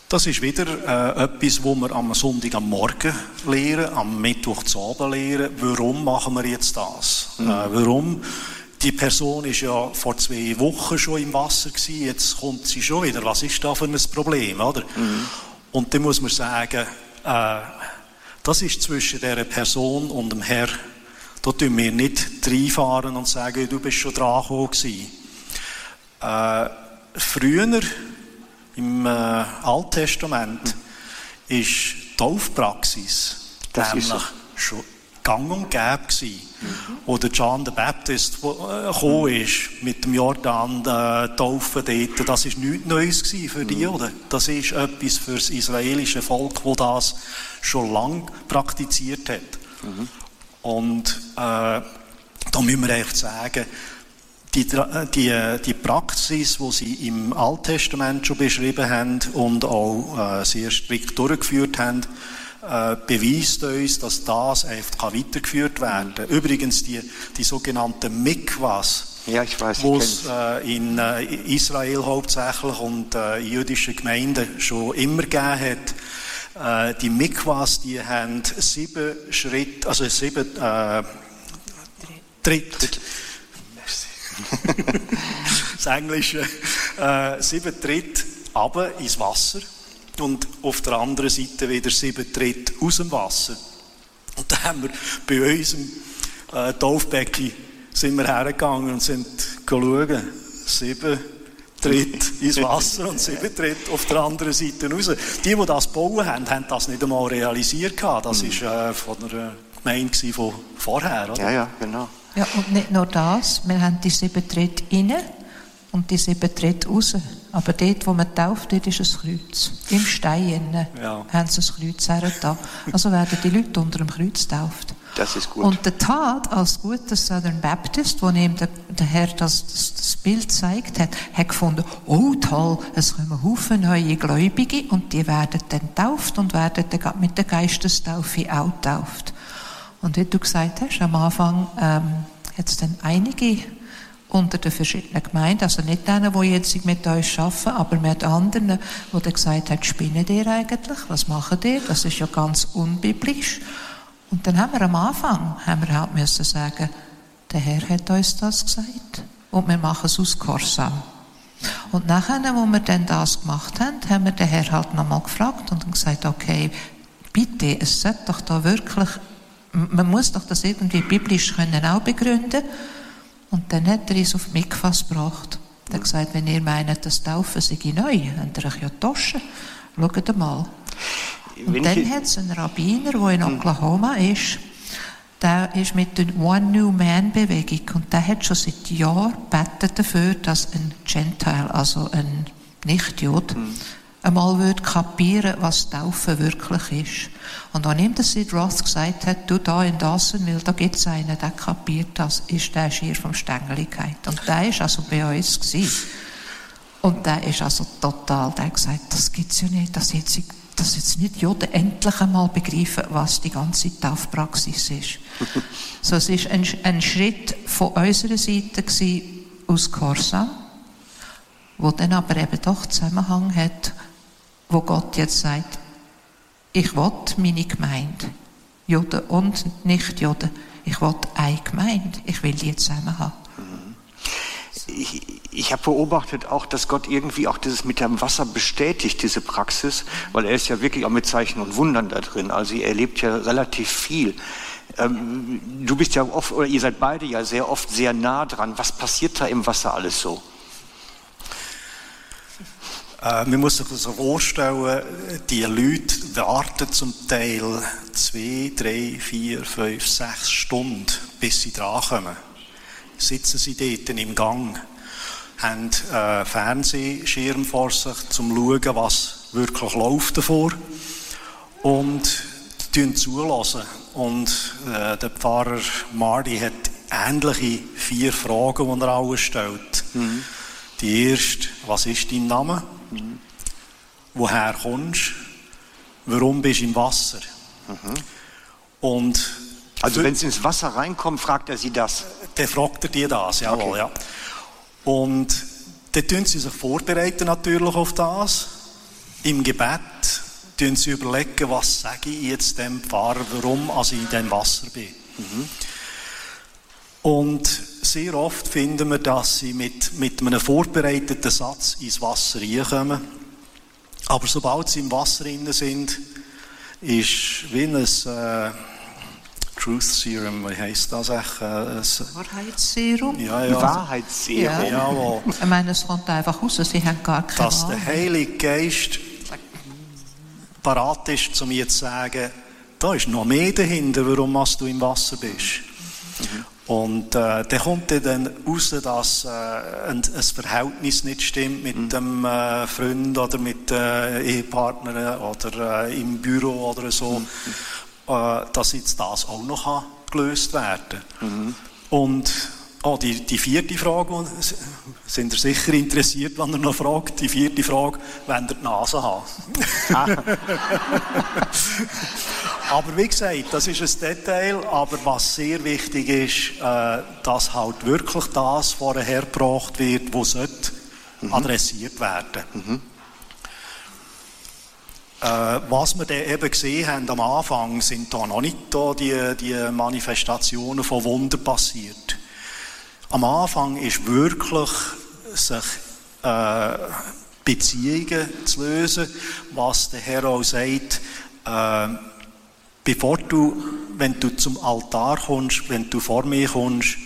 Das ist wieder äh, etwas, wo wir am Sonntag am Morgen lehren, am Mittwoch zu Abend lehren. Warum machen wir jetzt das? Mhm. Äh, warum die Person ist ja vor zwei Wochen schon im Wasser gewesen, jetzt kommt sie schon wieder. Was ist da für ein Problem, oder? Mhm. Und dann muss man sagen, äh, das ist zwischen der Person und dem Herr. Da tun wir nicht reinfahren und sagen, du bist schon dran gewesen. Äh, früher, im äh, Alttestament, mhm. ist die Taufpraxis nämlich schon gang und gäbe gewesen. Mhm. Wo der John the Baptist äh, gekommen ist, mit dem Jordan äh, taufen dort, das war nichts Neues für die, mhm. oder? Das ist etwas für das israelische Volk, das das schon lange praktiziert hat. Mhm. Und äh, da müssen wir echt sagen, die, die, die Praxis, die sie im Alttestament schon beschrieben haben und auch äh, sehr strikt durchgeführt haben, äh, beweist uns, dass das einfach weitergeführt werden kann. Übrigens die, die sogenannten Mikwas, ja, ich weiß, wo es äh, in äh, Israel hauptsächlich und äh, in jüdischen Gemeinden schon immer gegeben hat. Äh, die Mikwas, die haben sieben Schritte, also sieben äh, Tritt. Tritt. das Englische. Äh, sieben Tritt aber ins Wasser und auf der anderen Seite wieder sieben Tritt aus dem Wasser. Und da haben wir bei unserem äh, Taufbecken sind wir hergegangen und sind schauen. Sieben Tritt ins Wasser und sieben Tritt auf der anderen Seite raus. Die, die das bauen haben, haben das nicht einmal realisiert. Das war äh, von einer Gemeinde von vorher. Oder? Ja, ja, genau. Ja, und nicht nur das, wir haben die sieben Tritt inne und die sieben Tritt raus. Aber dort, wo man tauft, dort ist ein Kreuz. Im Stein ja. haben sie ein Kreuz hergetan. Also werden die Leute unter dem Kreuz getauft. Das ist gut. Und der Tat als guter Southern Baptist, wo ihm der, der Herr das, das, das, Bild zeigt hat, hat gefunden, oh toll, es kommen Haufen neue Gläubige und die werden dann tauft und werden dann mit der Geistestaufe auch tauft. Und wie du gesagt hast, am Anfang ähm, hat es dann einige unter den verschiedenen Gemeinden, also nicht denen, die jetzt mit uns arbeiten, aber mit anderen, die dann gesagt haben, spinnen ihr eigentlich? Was machen ihr? Das ist ja ganz unbiblisch. Und dann haben wir am Anfang haben wir halt müssen sagen, der Herr hat uns das gesagt. Und wir machen es aus Korsam. Und nachher, wo wir dann das gemacht haben, haben wir den Herr halt nochmal gefragt und gesagt, okay, bitte, es sollte doch da wirklich man muss doch das irgendwie biblisch können auch begründen. Und dann hat er uns auf Mikvas gebracht. Er hat gesagt, wenn ihr meint, das Taufen sei neu, habt ihr euch ja Taschen. Schaut mal. Und wenn dann hat es einen Rabbiner, der in. Oklahoma ist, der ist mit der One New Man Bewegung und der hat schon seit Jahren betet dafür, dass ein Gentile, also ein Nichtjud, mhm einmal würde kapieren, was Taufen wirklich ist. Und als ihm das Sid Roth gesagt hat, du da in Dawsonville, da gibt es einen, der kapiert das, ist der schier vom Stängeligkeit. Und der war also bei uns gewesen. Und der ist also total, der hat gesagt, das gibt's ja nicht, dass jetzt, dass jetzt nicht Juden endlich einmal begreifen, was die ganze Taufpraxis ist. so, es ist ein, ein Schritt von unserer Seite gewesen, aus Corsa, wo dann aber eben doch Zusammenhang hat wo Gott jetzt sagt, ich will meine Gemeinde, Juden und Nicht-Juden, ich will eine Gemeinde, ich will die zusammen haben. Ich, ich habe beobachtet auch, dass Gott irgendwie auch dieses mit dem Wasser bestätigt, diese Praxis, weil er ist ja wirklich auch mit Zeichen und Wundern da drin. Also er erlebt ja relativ viel. Ähm, du bist ja oft, oder ihr seid beide ja sehr oft sehr nah dran. Was passiert da im Wasser alles so? Äh, man muss sich das so vorstellen, die Leute warten zum Teil zwei, drei, vier, fünf, sechs Stunden, bis sie drankommen. Sitzen sie dort im Gang, haben äh, Fernsehschirm vor sich, zum zu schauen, was wirklich läuft davor. Und die zulassen. Und äh, der Pfarrer Marty hat ähnliche vier Fragen, die er alle stellt. Mhm. Die erste, was ist dein Name? Mhm. Woher kommst du? Warum bist du im Wasser? Mhm. Und also wenn es ins Wasser reinkommt, fragt er sie das? Dann fragt er dir das, jawohl, okay. ja. Und dann tun sie sich vorbereiten natürlich auf das. Im Gebet tun sie überlegen, was sage ich jetzt dem Pfarrer, warum ich in dem Wasser bin. Mhm. Und sehr oft finden wir, dass sie mit, mit einem vorbereiteten Satz ins Wasser reinkommen. Aber sobald sie im Wasser drin sind, ist wie ein äh, Truth Serum, wie heisst das eigentlich? Äh, Wahrheitsserum? Ja, ja. Wahrheitsserum. Ja. Jawohl. Ich meine, es kommt einfach raus, sie haben gar keine Dass der Heilige Geist parat ist, um mir zu sagen, da ist noch mehr dahinter, warum du im Wasser bist. Mhm. Und äh, dann kommt dann raus, dass äh, ein, ein, Verhältnis nicht stimmt mit mhm. dem äh, Freund oder mit äh, Ehepartner oder äh, im Büro oder so, mhm. äh, dass jetzt das auch noch gelöst werden kann. Mhm. Und Oh, die, die vierte Frage, sind ihr sicher interessiert, wenn ihr noch fragt? Die vierte Frage, wenn ihr die Nase habt. aber wie gesagt, das ist ein Detail, aber was sehr wichtig ist, äh, dass halt wirklich das vorher hergebracht wird, was sollte mhm. adressiert werden. Mhm. Äh, was wir dann eben gesehen haben am Anfang, sind da noch nicht da die, die Manifestationen von Wunder passiert. Am Anfang ist wirklich sich äh, Beziehungen zu lösen, was der Herr auch sagt, äh, bevor du, wenn du zum Altar kommst, wenn du vor mir kommst,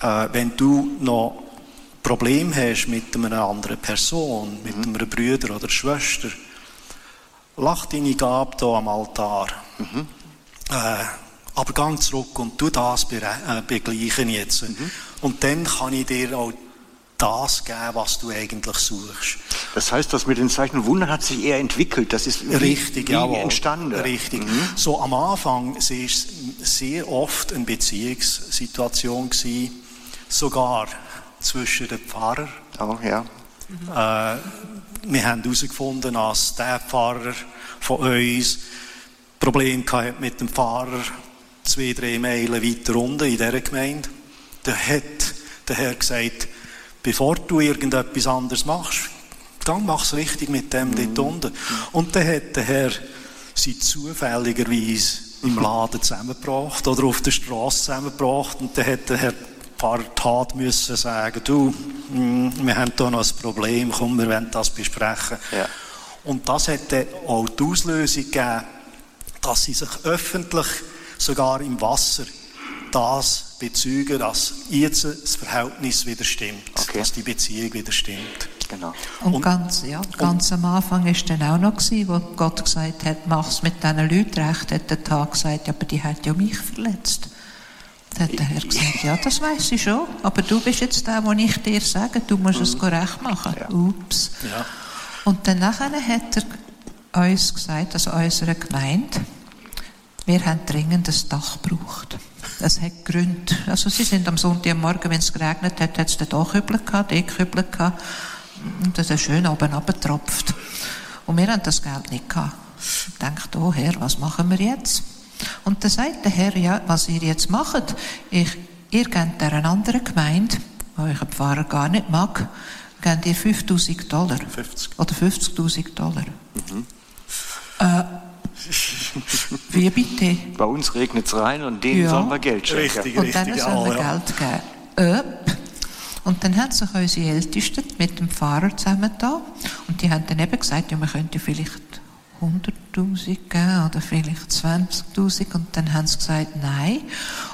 äh, wenn du noch Problem hast mit einer anderen Person, mit mhm. einem Bruder oder Schwester, lach deine Gabe hier am Altar. Mhm. Äh, aber gang zurück und tu das be äh, begleichen jetzt. Mhm. Und dann kann ich dir auch das geben, was du eigentlich suchst. Das heißt, das mit den Zeichen Wunder hat sich eher entwickelt. Das ist richtig, ja, entstanden. Richtig. Mhm. So am Anfang war es sehr oft eine Beziehungssituation gewesen, sogar zwischen dem Pfarrer. Oh, ja. Mhm. Äh, wir haben herausgefunden, dass der Pfarrer von uns Probleme hatte mit dem Pfarrer zwei, drei Meilen weiter unten in dieser Gemeinde. Da hat der Herr gesagt, bevor du irgendetwas anderes machst, dann mach es richtig mit dem mhm. dort unten. Und dann hat der Herr sie zufälligerweise im Laden zusammengebracht oder auf der Straße zusammengebracht und dann hat der Herr Pfarrer Tat müssen sagen, du, mm, wir haben hier noch ein Problem, komm, wir wollen das besprechen. Ja. Und das hat dann auch die Auslösung gegeben, dass sie sich öffentlich, sogar im Wasser, das bezeugen, dass jetzt das Verhältnis wieder stimmt, okay. dass die Beziehung wieder stimmt. Genau. Und, und ganz, ja, ganz und, am Anfang ist dann auch noch gewesen, wo Gott gesagt hat, mach's mit diesen Leuten recht, hat der Tag gesagt, aber die hat ja mich verletzt. Dann hat der Herr gesagt, ja, das weiß ich schon, aber du bist jetzt der, wo ich dir sage, du musst es mhm. recht machen. Ja. Ups. Ja. Und dann nachher hat er uns gesagt, also unserer Gemeinde, wir haben dringend ein Dach gebraucht. Das hat Gründe. Also sie sind am Sonntagmorgen, wenn es geregnet hat, hat es den Dachhübel gehabt, Deckhübel gehabt. Und das ist schön oben abgetropft. Und wir haben das Geld nicht gehabt. Ich dachte, oh Herr, was machen wir jetzt? Und dann sagt der Herr, ja, was ihr jetzt macht, ich, ihr gebt einer anderen Gemeinde, die euch ein Pfarrer gar nicht mag, gebt ihr 5000 Dollar. 50. Oder 50.000 Dollar. Mhm. Wie bitte? Bei uns regnet es rein und denen ja. sollen wir Geld schenken. Richtig, und dann sollen wir ja. Geld geben. Äh, und dann haben sich unsere Ältesten mit dem Pfarrer zusammen da und die haben dann eben gesagt, ja, man könnte vielleicht 100.000 gegeben oder vielleicht 20.000 und dann haben sie gesagt, nein.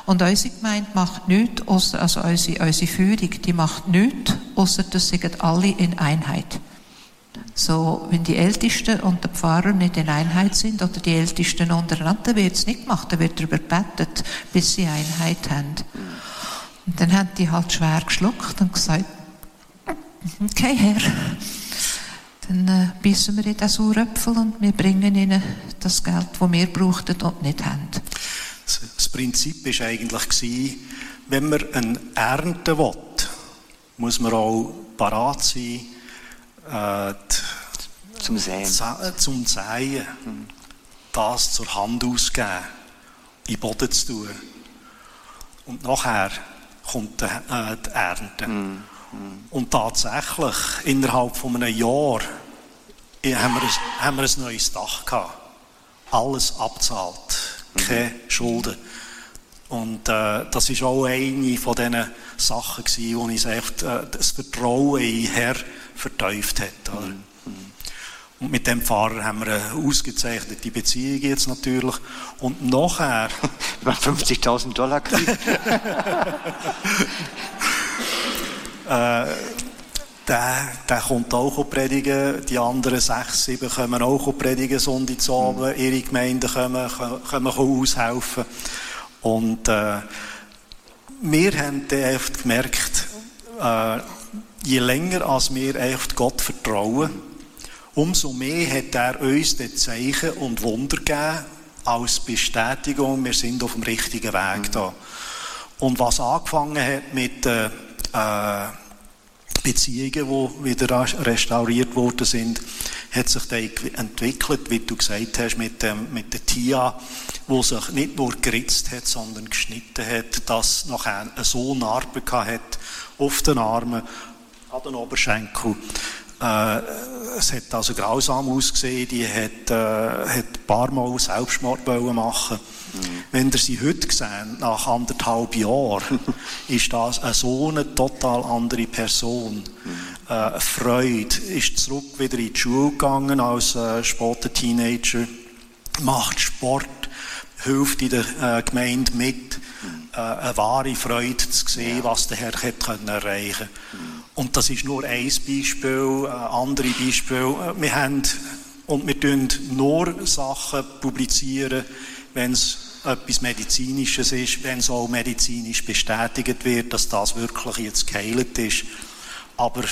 Und unsere Gemeinde macht nichts, ausser, also unsere, unsere Führung, die macht nichts, außer dass sie alle in Einheit. So, wenn die Ältesten und der Pfarrer nicht in Einheit sind oder die Ältesten untereinander, wird es nicht gemacht, dann wird darüber gebetet, bis sie Einheit haben. Und dann haben die halt schwer geschluckt und gesagt, okay, Herr, dann äh, bissen wir in den Sauröpfel und wir bringen ihnen das Geld, das wir brauchten und nicht haben. Das Prinzip war eigentlich, wenn man eine Ernte will, muss man auch parat sein, äh, zum Säen. Äh, zum Säen. Das zur Hand ausgeben, in den Boden zu tun. Und nachher kommt die, äh, die Ernte. Mm. Und tatsächlich, innerhalb von einem Jahr haben wir, ein, haben wir ein neues Dach gehabt. Alles abzahlt. Keine mhm. Schulden. Und äh, das war auch eine von diesen Sachen, gewesen, wo ich echt, äh, das Vertrauen in Herr verteuft hat. Oder? Und mit dem Fahrer haben wir eine ausgezeichnete Beziehung jetzt natürlich. Und nachher... Man 50.000 Dollar kriegt. äh, der, der kommt auch predigen. Die anderen sechs, sieben kommen auch predigen, Sonntagabend. Mhm. Ihre Gemeinden kommen, kommen aushelfen. Und äh, wir haben dann gemerkt, äh, je länger als wir echt Gott vertrauen, umso mehr hat er uns die Zeichen und Wunder gegeben, als Bestätigung, wir sind auf dem richtigen Weg da. Und was angefangen hat mit äh, äh, Beziehungen, die wieder restauriert worden sind, hat sich dann entwickelt, wie du gesagt hast, mit, dem, mit der Tia, wo sich nicht nur geritzt hat, sondern geschnitten hat, dass nachher so Narben hat auf den Armen, an den Oberschenkel. Äh, es hat also grausam ausgesehen, die hat, äh, hat ein paar Mal Selbstmord machen Mhm. Wenn ihr sie heute sehen, nach anderthalb Jahren, ist das eine so eine total andere Person. Mhm. Äh, Freude ist zurück wieder in die Schule gegangen als äh, später Teenager, macht Sport, hilft in der äh, Gemeinde mit, mhm. äh, eine wahre Freude zu sehen, ja. was der Herr hat können erreichen mhm. Und das ist nur ein Beispiel, äh, andere Beispiele. Äh, wir haben und wir publizieren nur Sachen publizieren, wenn es etwas Medizinisches ist, wenn es auch medizinisch bestätigt wird, dass das wirklich jetzt geheilt ist. Aber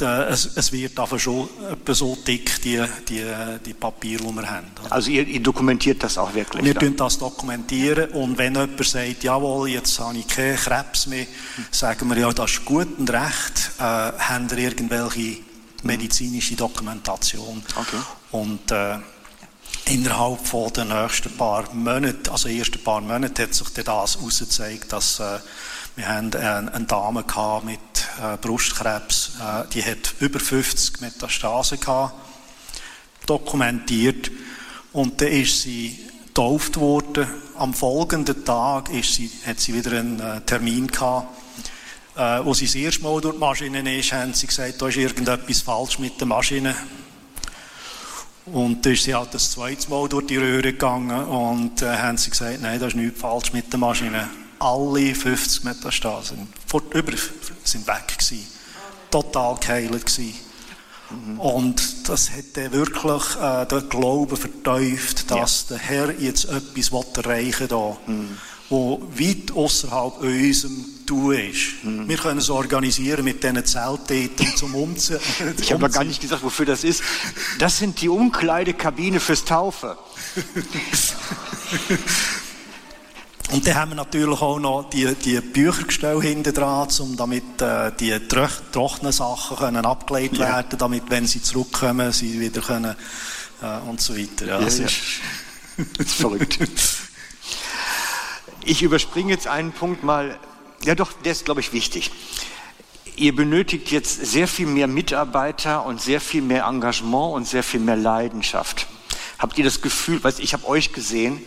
es, es, wird aber schon etwa so dick, die, die, die Papiere, die wir haben. Also ihr, ihr dokumentiert das auch wirklich? Wir tun das dokumentieren und wenn jemand sagt, jawohl, jetzt habe ich keinen Krebs mehr, sagen wir, ja, das ist gut und recht, äh, haben wir irgendwelche medizinische Dokumentation. Okay. Und äh, innerhalb von den nächsten paar Monaten, also ersten paar Monaten, hat sich das herausgezeigt, dass äh, wir haben eine, eine Dame gehabt mit äh, Brustkrebs, äh, die hat über 50 Metastasen gehabt, dokumentiert und dann ist sie getauft worden. Am folgenden Tag ist sie, hat sie wieder einen äh, Termin gehabt, äh, wo sie das erste Mal durch die Maschine ist, haben sie gesagt, da ist irgendetwas falsch mit der Maschine. Und dann ist sie halt das zweite Mal durch die Röhre gegangen und äh, haben sie gesagt, nein, da ist nichts falsch mit der Maschine. Alle 50 Metastasen vor, über, sind weg gewesen. Total geheilt gewesen. Mhm. Und das hat wirklich äh, den Glauben verteuft, dass ja. der Herr jetzt etwas erreichen will, mhm. wo weit außerhalb unserem Tun ist. Mhm. Wir können es organisieren mit diesen Zelttäten zum Umziehen. ich habe gar nicht gesagt, wofür das ist. Das sind die Umkleidekabine fürs Taufe. Und dann haben wir natürlich auch noch die, die Büchergestelle hinten dran, um damit äh, die trockenen Sachen können abgelegt ja. werden, damit, wenn sie zurückkommen, sie wieder können äh, und so weiter. Ja, das, ist, das ist verrückt. Ich überspringe jetzt einen Punkt mal. Ja, doch, der ist, glaube ich, wichtig. Ihr benötigt jetzt sehr viel mehr Mitarbeiter und sehr viel mehr Engagement und sehr viel mehr Leidenschaft. Habt ihr das Gefühl, weiß ich habe euch gesehen,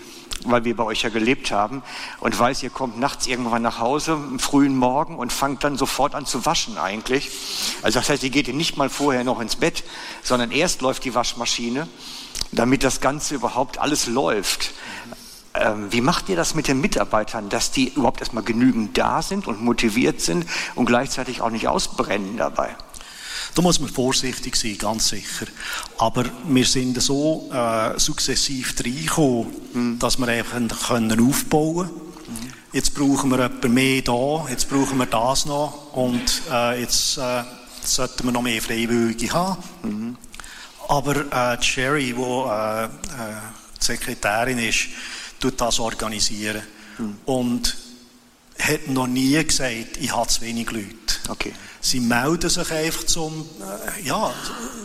weil wir bei euch ja gelebt haben und weiß, ihr kommt nachts irgendwann nach Hause, am frühen Morgen und fangt dann sofort an zu waschen eigentlich. Also das heißt, ihr geht nicht mal vorher noch ins Bett, sondern erst läuft die Waschmaschine, damit das Ganze überhaupt alles läuft. Ähm, wie macht ihr das mit den Mitarbeitern, dass die überhaupt erstmal genügend da sind und motiviert sind und gleichzeitig auch nicht ausbrennen dabei? Da muss man vorsichtig sein, ganz sicher. Aber wir sind so äh, sukzessiv reingekommen, mhm. dass wir einfach können aufbauen können. Mhm. Jetzt brauchen wir etwas mehr da, jetzt brauchen wir das noch und äh, jetzt äh, sollten wir noch mehr Freiwillige haben. Mhm. Aber äh, Sherry, die äh, äh, die Sekretärin ist, tut das organisieren. Mhm. Und hat noch nie gesagt, ich habe zu wenig Leute. Okay. Sie melden sich einfach zum, äh, ja,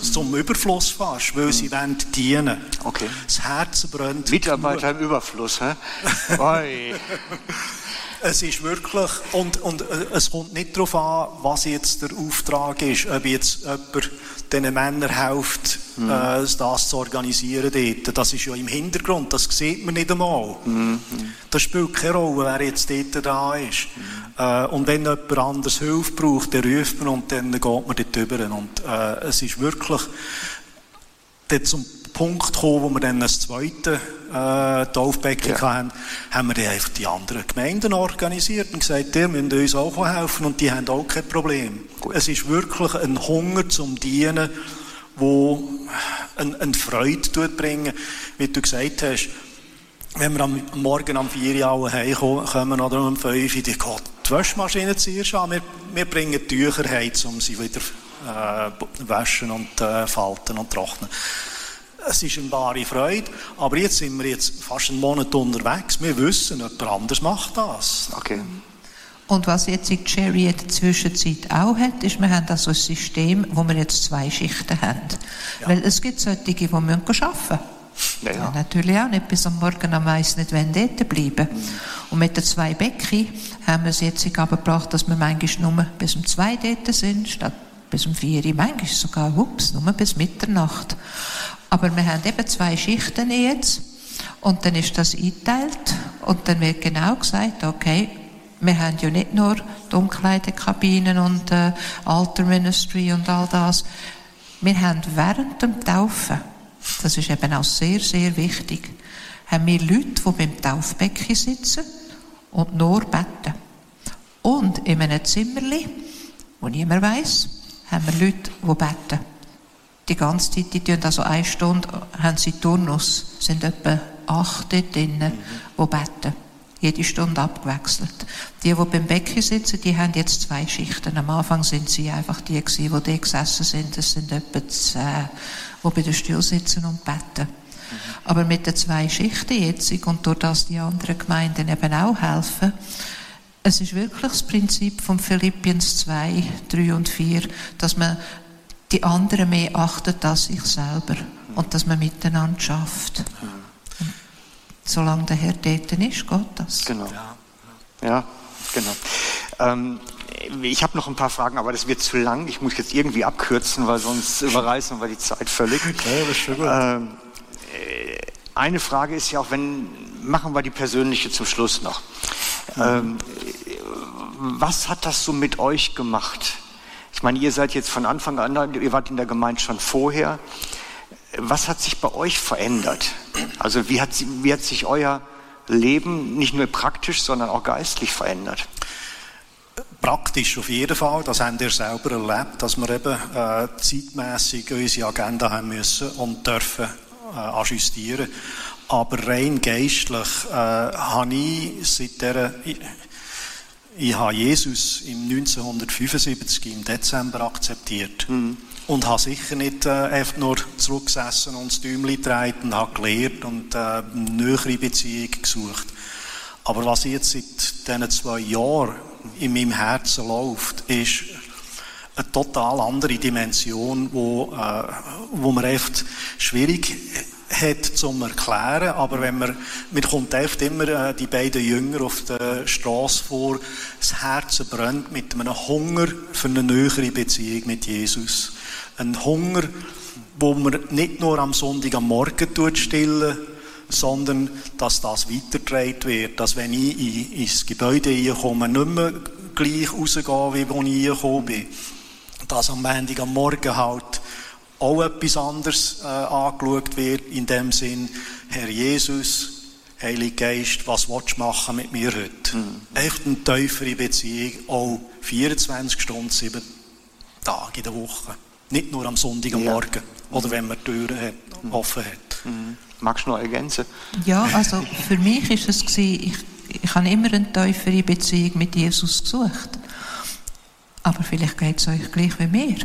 zum Überfluss fast, weil mhm. sie wollen dienen. Okay. Das Herz brennt. Mitarbeiter im Überfluss, hä? Es ist wirklich, und, und äh, es kommt nicht darauf an, was jetzt der Auftrag ist, ob jetzt jemand diesen Männern hilft, mhm. äh, das zu organisieren dort. Das ist ja im Hintergrund, das sieht man nicht einmal. Mhm. Das spielt keine Rolle, wer jetzt dort da ist. Mhm. Äh, und wenn jemand anders Hilfe braucht, dann ruft man und dann geht man dort rüber. Und äh, es ist wirklich dort zum Punkt gekommen, wo wir dann das zweite äh, Taufbecken ja. hatten, haben wir dann einfach die anderen Gemeinden organisiert und gesagt, ihr müsst uns auch helfen und die haben auch kein Problem. Gut. Es ist wirklich ein Hunger zum Dienen, wo eine, eine Freude bringen, wie du gesagt hast. Wenn wir am Morgen um 4 Uhr heimkommen oder um 5 Uhr, die geht die Waschmaschine zuerst an. Wir, wir bringen Tücher heim, um sie wieder äh, waschen und äh, falten und trocknen. Es ist eine wahre Freude, aber jetzt sind wir jetzt fast einen Monat unterwegs. Wir wissen, jemand anders macht das. Okay. Und was jetzt die Cherry in der Zwischenzeit auch hat, ist, wir haben also ein System, wo wir jetzt zwei Schichten haben. Ja. Weil es gibt solche, die müssen arbeiten ja, ja. Natürlich auch nicht bis am Morgen am Mais nicht dort bleiben. Mhm. Und mit den zwei Becken haben wir es jetzt aber gebracht, dass wir manchmal nur bis um zwei dort sind, statt bis um vier, manchmal sogar, ups, nur bis Mitternacht. Aber wir haben eben zwei Schichten jetzt. Und dann ist das eingeteilt. Und dann wird genau gesagt, okay, wir haben ja nicht nur die und äh, Alter Ministry und all das. Wir haben während dem Taufen, das ist eben auch sehr, sehr wichtig, haben wir Leute, die beim Taufbecken sitzen und nur beten. Und in einem Zimmerli, wo niemand weiß, haben wir Leute, die beten. Die ganze Zeit, die tun also eine Stunde, haben sie Turnus, sind etwa acht dort drinnen, die beten. Jede Stunde abgewechselt. Die, die beim Becken sitzen, die haben jetzt zwei Schichten. Am Anfang sind sie einfach die die da gesessen sind. Das sind etwa zehn, die bei der Stuhl sitzen und beten. Aber mit den zwei Schichten jetzt und durch das die anderen Gemeinden eben auch helfen, es ist wirklich das Prinzip von Philippians 2, 3 und 4, dass man die anderen mehr achtet als sich selber und dass man miteinander schafft. solange der Herr dort ist, geht das. Genau. Ja, genau. Ähm, ich habe noch ein paar Fragen, aber das wird zu lang. Ich muss jetzt irgendwie abkürzen, weil sonst überreißen wir die Zeit völlig. Okay, das ist schon gut. Ähm, äh, eine Frage ist ja auch, wenn machen wir die persönliche zum Schluss noch. Mhm. Ähm, was hat das so mit euch gemacht? Ich meine, ihr seid jetzt von Anfang an, ihr wart in der Gemeinde schon vorher. Was hat sich bei euch verändert? Also wie hat, wie hat sich euer Leben nicht nur praktisch, sondern auch geistlich verändert? Praktisch auf jeden Fall, das haben wir selber erlebt, dass wir eben äh, zeitmäßig unsere Agenda haben müssen und dürfen äh, ajustieren. Aber rein geistlich äh, habe ich seit dieser, ich, habe Jesus im 1975 im Dezember akzeptiert. Mhm. Und habe sicher nicht äh, einfach nur zurückgesessen und das Däumchen getragen und habe gelernt und äh, eine nähere Beziehung gesucht. Aber was jetzt seit diesen zwei Jahren in meinem Herzen läuft, ist eine total andere Dimension, wo, äh, wo man echt schwierig hat zum erklären, aber wenn man, mir kommt oft immer äh, die beiden Jünger auf der Straße vor, das Herz brennt mit einem Hunger für eine nähere Beziehung mit Jesus. Ein Hunger, wo man nicht nur am Sonntag am Morgen tut stillen, sondern dass das weitergetragen wird, dass wenn ich in, ins Gebäude komme, nicht mehr gleich rausgehe, wie wo ich gekommen bin. Dass am Montag am Morgen halt auch etwas anderes äh, angeschaut wird, in dem Sinn, Herr Jesus, Heiliger Geist, was willst du machen mit mir heute? Mhm. Echt eine tiefere Beziehung, auch 24 Stunden, 7 Tage in der Woche. Nicht nur am Sonntag am ja. Oder wenn man die Türen hat, mhm. offen hat. Mhm. Magst du noch ergänzen? Ja, also für mich ist es gewesen, ich, ich habe immer eine tiefere Beziehung mit Jesus gesucht. Aber vielleicht geht es euch gleich wie mir.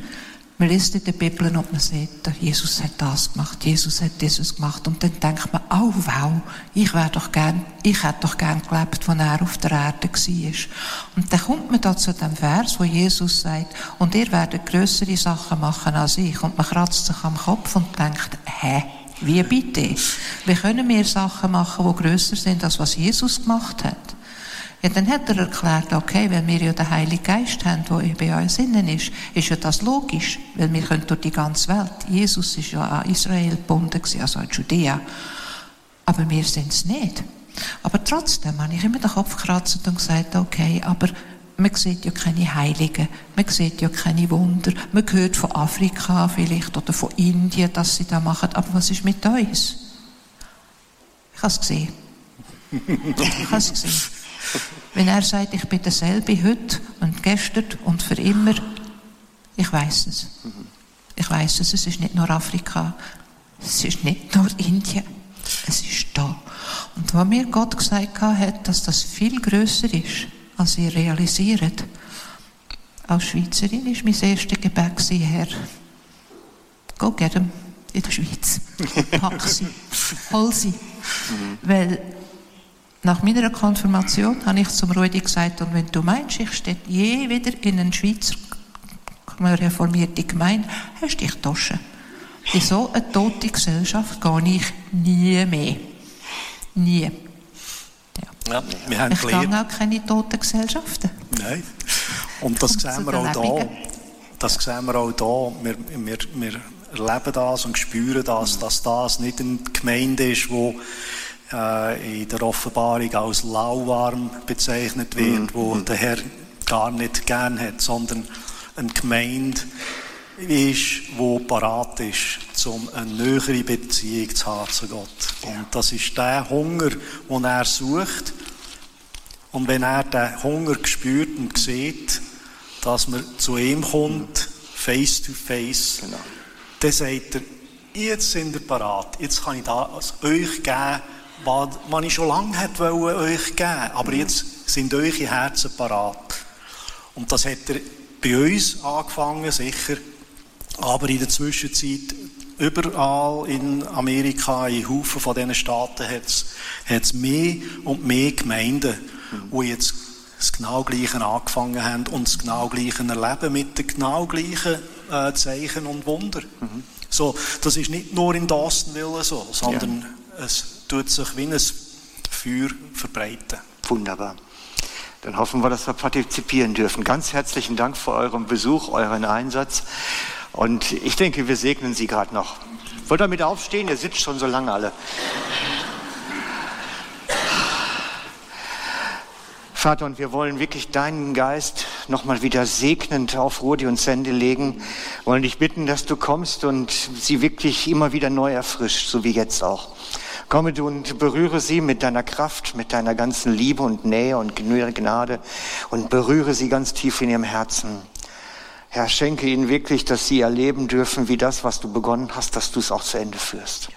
Man liest in der Bibel und man sieht, Jesus hat das gemacht, Jesus hat dieses gemacht. Und dann denkt man, oh wow, ich wäre doch gern, ich hätte doch gern gelebt, als er auf der Erde war. Und dann kommt man da zu dem Vers, wo Jesus sagt, und ihr werdet größere Sachen machen als ich. Und man kratzt sich am Kopf und denkt, hä? Wie bitte? Wie können wir Sachen machen, die grösser sind, als was Jesus gemacht hat? Ja, dann hat er erklärt, okay, weil wir ja den Heiligen Geist haben, der bei uns innen ist, ist ja das logisch, weil wir können durch die ganze Welt. Jesus ist ja an Israel gebunden, also an Judäa. Aber wir sind es nicht. Aber trotzdem habe ich immer den Kopf gekratzt und gesagt, okay, aber man sieht ja keine Heiligen, man sieht ja keine Wunder, man hört von Afrika vielleicht oder von Indien, dass sie da machen, aber was ist mit uns? Ich habe es gesehen. Ich habe es gesehen. Wenn er sagt, ich bin derselbe heute und gestern und für immer, ich weiß es. Ich weiß es, es ist nicht nur Afrika, es ist nicht nur Indien, es ist da. Und was mir Gott gesagt hat, dass das viel größer ist, als ihr realisiert. Als Schweizerin ist mein erstes Gebet Herr, go get them in der Schweiz. Pack sie, hol sie. Mhm. Weil Nach meiner Konfirmation habe ich zum Rudi gesagt, und wenn du meinst, ich stehe je wieder in eine Schweizer reformierte Gemeinde, hast du dich getauscht. In so eine tote Gesellschaft gehe ich nie mehr. Nie. Ja. Ja, wir haben ich gehe auch keine toten Gesellschaften. Nein. Und das sehen wir auch hier. Das sehen wir auch hier. Wir, wir, wir erleben das und spüren das, dass das nicht eine Gemeinde ist, die äh, in der Offenbarung als lauwarm bezeichnet wird, mhm. wo der Herr gar nicht gern hat, sondern eine Gemeinde ist, die parat ist, um eine nähere Beziehung zu haben zu Gott. Und das ist der Hunger, den er sucht. Und wenn er den Hunger spürt und sieht, dass man zu ihm kommt, face to face, genau. dann sagt er, jetzt sind ihr parat, jetzt kann ich das euch geben, was, was ich schon lange hätte euch geben aber mhm. jetzt sind eure Herzen parat. Und das hat er bei uns angefangen, sicher, aber in der Zwischenzeit überall in Amerika, in Haufen von diesen Staaten, hat es mehr und mehr Gemeinden, mhm. die jetzt das genau Gleiche angefangen haben und das genau Gleiche erleben mit den genau gleichen äh, Zeichen und Wunder. Mhm. So, das ist nicht nur in Dawsonville so, sondern ja. es tut sich wie ein Feuer verbreiten. Wunderbar. Dann hoffen wir, dass wir partizipieren dürfen. Ganz herzlichen Dank für euren Besuch, euren Einsatz. Und ich denke, wir segnen Sie gerade noch. Wollt ihr mit aufstehen? Ihr sitzt schon so lange alle. Vater, und wir wollen wirklich deinen Geist nochmal wieder segnend auf Rudi und Sandy legen. Wollen dich bitten, dass du kommst und sie wirklich immer wieder neu erfrischt, so wie jetzt auch. Komme du und berühre sie mit deiner Kraft, mit deiner ganzen Liebe und Nähe und Gnade und berühre sie ganz tief in ihrem Herzen. Herr, schenke ihnen wirklich, dass sie erleben dürfen, wie das, was du begonnen hast, dass du es auch zu Ende führst.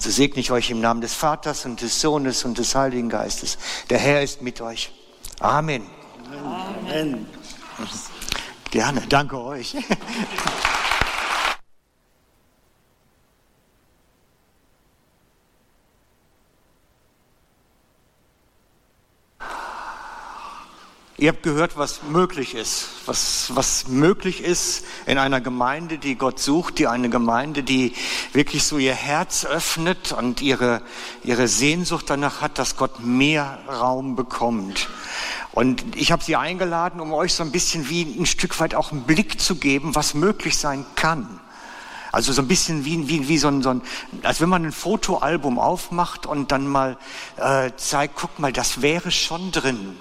So segne ich euch im Namen des Vaters und des Sohnes und des Heiligen Geistes. Der Herr ist mit euch. Amen. Amen. Gerne, danke euch. Ihr habt gehört, was möglich ist, was, was möglich ist in einer Gemeinde, die Gott sucht, die eine Gemeinde, die wirklich so ihr Herz öffnet und ihre, ihre Sehnsucht danach hat, dass Gott mehr Raum bekommt. Und ich habe sie eingeladen, um euch so ein bisschen wie ein Stück weit auch einen Blick zu geben, was möglich sein kann. Also so ein bisschen wie, wie, wie so, ein, so ein, als wenn man ein Fotoalbum aufmacht und dann mal äh, zeigt, guck mal, das wäre schon drin.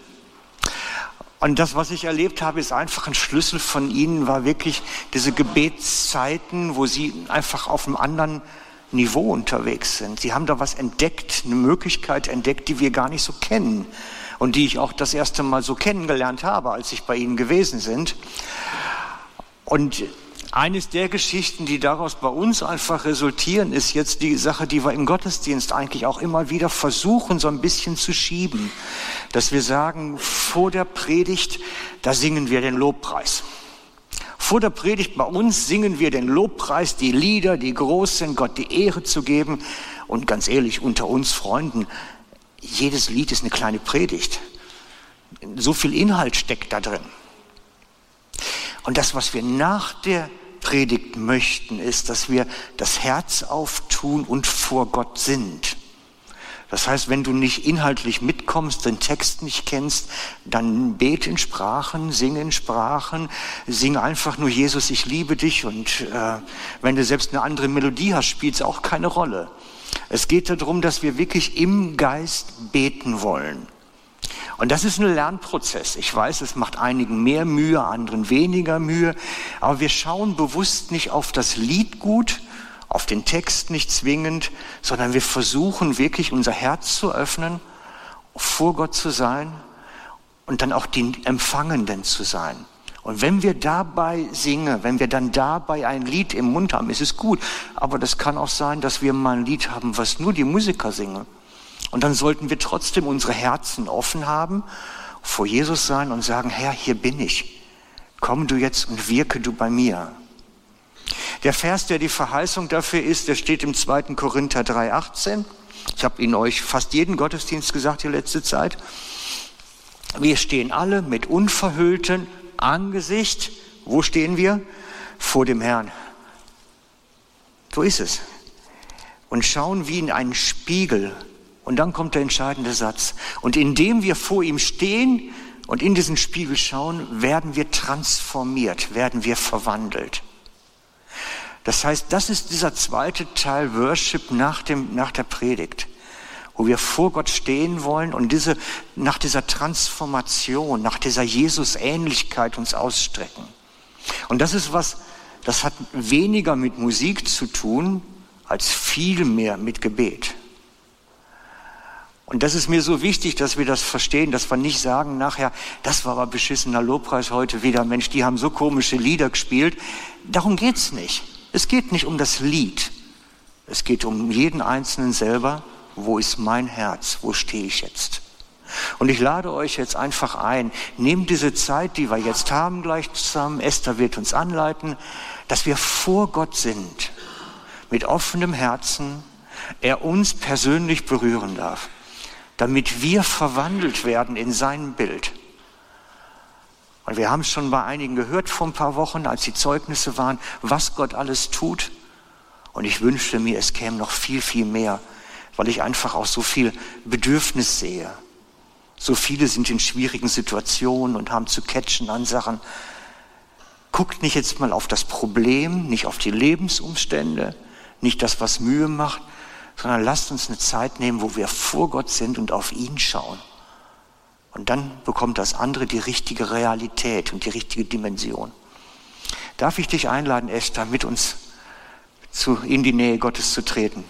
Und das, was ich erlebt habe, ist einfach ein Schlüssel von Ihnen, war wirklich diese Gebetszeiten, wo Sie einfach auf einem anderen Niveau unterwegs sind. Sie haben da was entdeckt, eine Möglichkeit entdeckt, die wir gar nicht so kennen und die ich auch das erste Mal so kennengelernt habe, als ich bei Ihnen gewesen sind. Und eines der Geschichten, die daraus bei uns einfach resultieren, ist jetzt die Sache, die wir im Gottesdienst eigentlich auch immer wieder versuchen, so ein bisschen zu schieben. Dass wir sagen, vor der Predigt, da singen wir den Lobpreis. Vor der Predigt bei uns singen wir den Lobpreis, die Lieder, die groß sind, Gott die Ehre zu geben. Und ganz ehrlich, unter uns Freunden, jedes Lied ist eine kleine Predigt. So viel Inhalt steckt da drin. Und das, was wir nach der Predigt möchten, ist, dass wir das Herz auftun und vor Gott sind. Das heißt, wenn du nicht inhaltlich mitkommst, den Text nicht kennst, dann bete in Sprachen, sing in Sprachen, sing einfach nur Jesus, ich liebe dich. Und äh, wenn du selbst eine andere Melodie hast, spielt es auch keine Rolle. Es geht darum, dass wir wirklich im Geist beten wollen. Und das ist ein Lernprozess. Ich weiß, es macht einigen mehr Mühe, anderen weniger Mühe. Aber wir schauen bewusst nicht auf das Liedgut, auf den Text nicht zwingend, sondern wir versuchen wirklich unser Herz zu öffnen, vor Gott zu sein und dann auch die Empfangenden zu sein. Und wenn wir dabei singen, wenn wir dann dabei ein Lied im Mund haben, ist es gut. Aber das kann auch sein, dass wir mal ein Lied haben, was nur die Musiker singen. Und dann sollten wir trotzdem unsere Herzen offen haben, vor Jesus sein und sagen, Herr, hier bin ich. Komm du jetzt und wirke du bei mir. Der Vers, der die Verheißung dafür ist, der steht im 2. Korinther 3,18. Ich habe Ihnen euch fast jeden Gottesdienst gesagt die letzte Zeit. Wir stehen alle mit unverhülltem Angesicht. Wo stehen wir? Vor dem Herrn. So ist es. Und schauen wie in einen Spiegel. Und dann kommt der entscheidende Satz. Und indem wir vor ihm stehen und in diesen Spiegel schauen, werden wir transformiert, werden wir verwandelt. Das heißt, das ist dieser zweite Teil Worship nach, dem, nach der Predigt, wo wir vor Gott stehen wollen und diese, nach dieser Transformation, nach dieser Jesus-Ähnlichkeit uns ausstrecken. Und das ist was, das hat weniger mit Musik zu tun, als viel mehr mit Gebet. Und das ist mir so wichtig, dass wir das verstehen, dass wir nicht sagen nachher, das war aber beschissener Lobpreis heute wieder, Mensch, die haben so komische Lieder gespielt. Darum geht's nicht. Es geht nicht um das Lied. Es geht um jeden Einzelnen selber. Wo ist mein Herz? Wo stehe ich jetzt? Und ich lade euch jetzt einfach ein, nehmt diese Zeit, die wir jetzt haben, gleich zusammen. Esther wird uns anleiten, dass wir vor Gott sind, mit offenem Herzen, er uns persönlich berühren darf, damit wir verwandelt werden in sein Bild. Und wir haben es schon bei einigen gehört vor ein paar Wochen, als die Zeugnisse waren, was Gott alles tut. Und ich wünschte mir, es käme noch viel, viel mehr, weil ich einfach auch so viel Bedürfnis sehe. So viele sind in schwierigen Situationen und haben zu catchen an Sachen. Guckt nicht jetzt mal auf das Problem, nicht auf die Lebensumstände, nicht das, was Mühe macht, sondern lasst uns eine Zeit nehmen, wo wir vor Gott sind und auf ihn schauen. Und dann bekommt das andere die richtige Realität und die richtige Dimension. Darf ich dich einladen, Esther, mit uns zu, in die Nähe Gottes zu treten?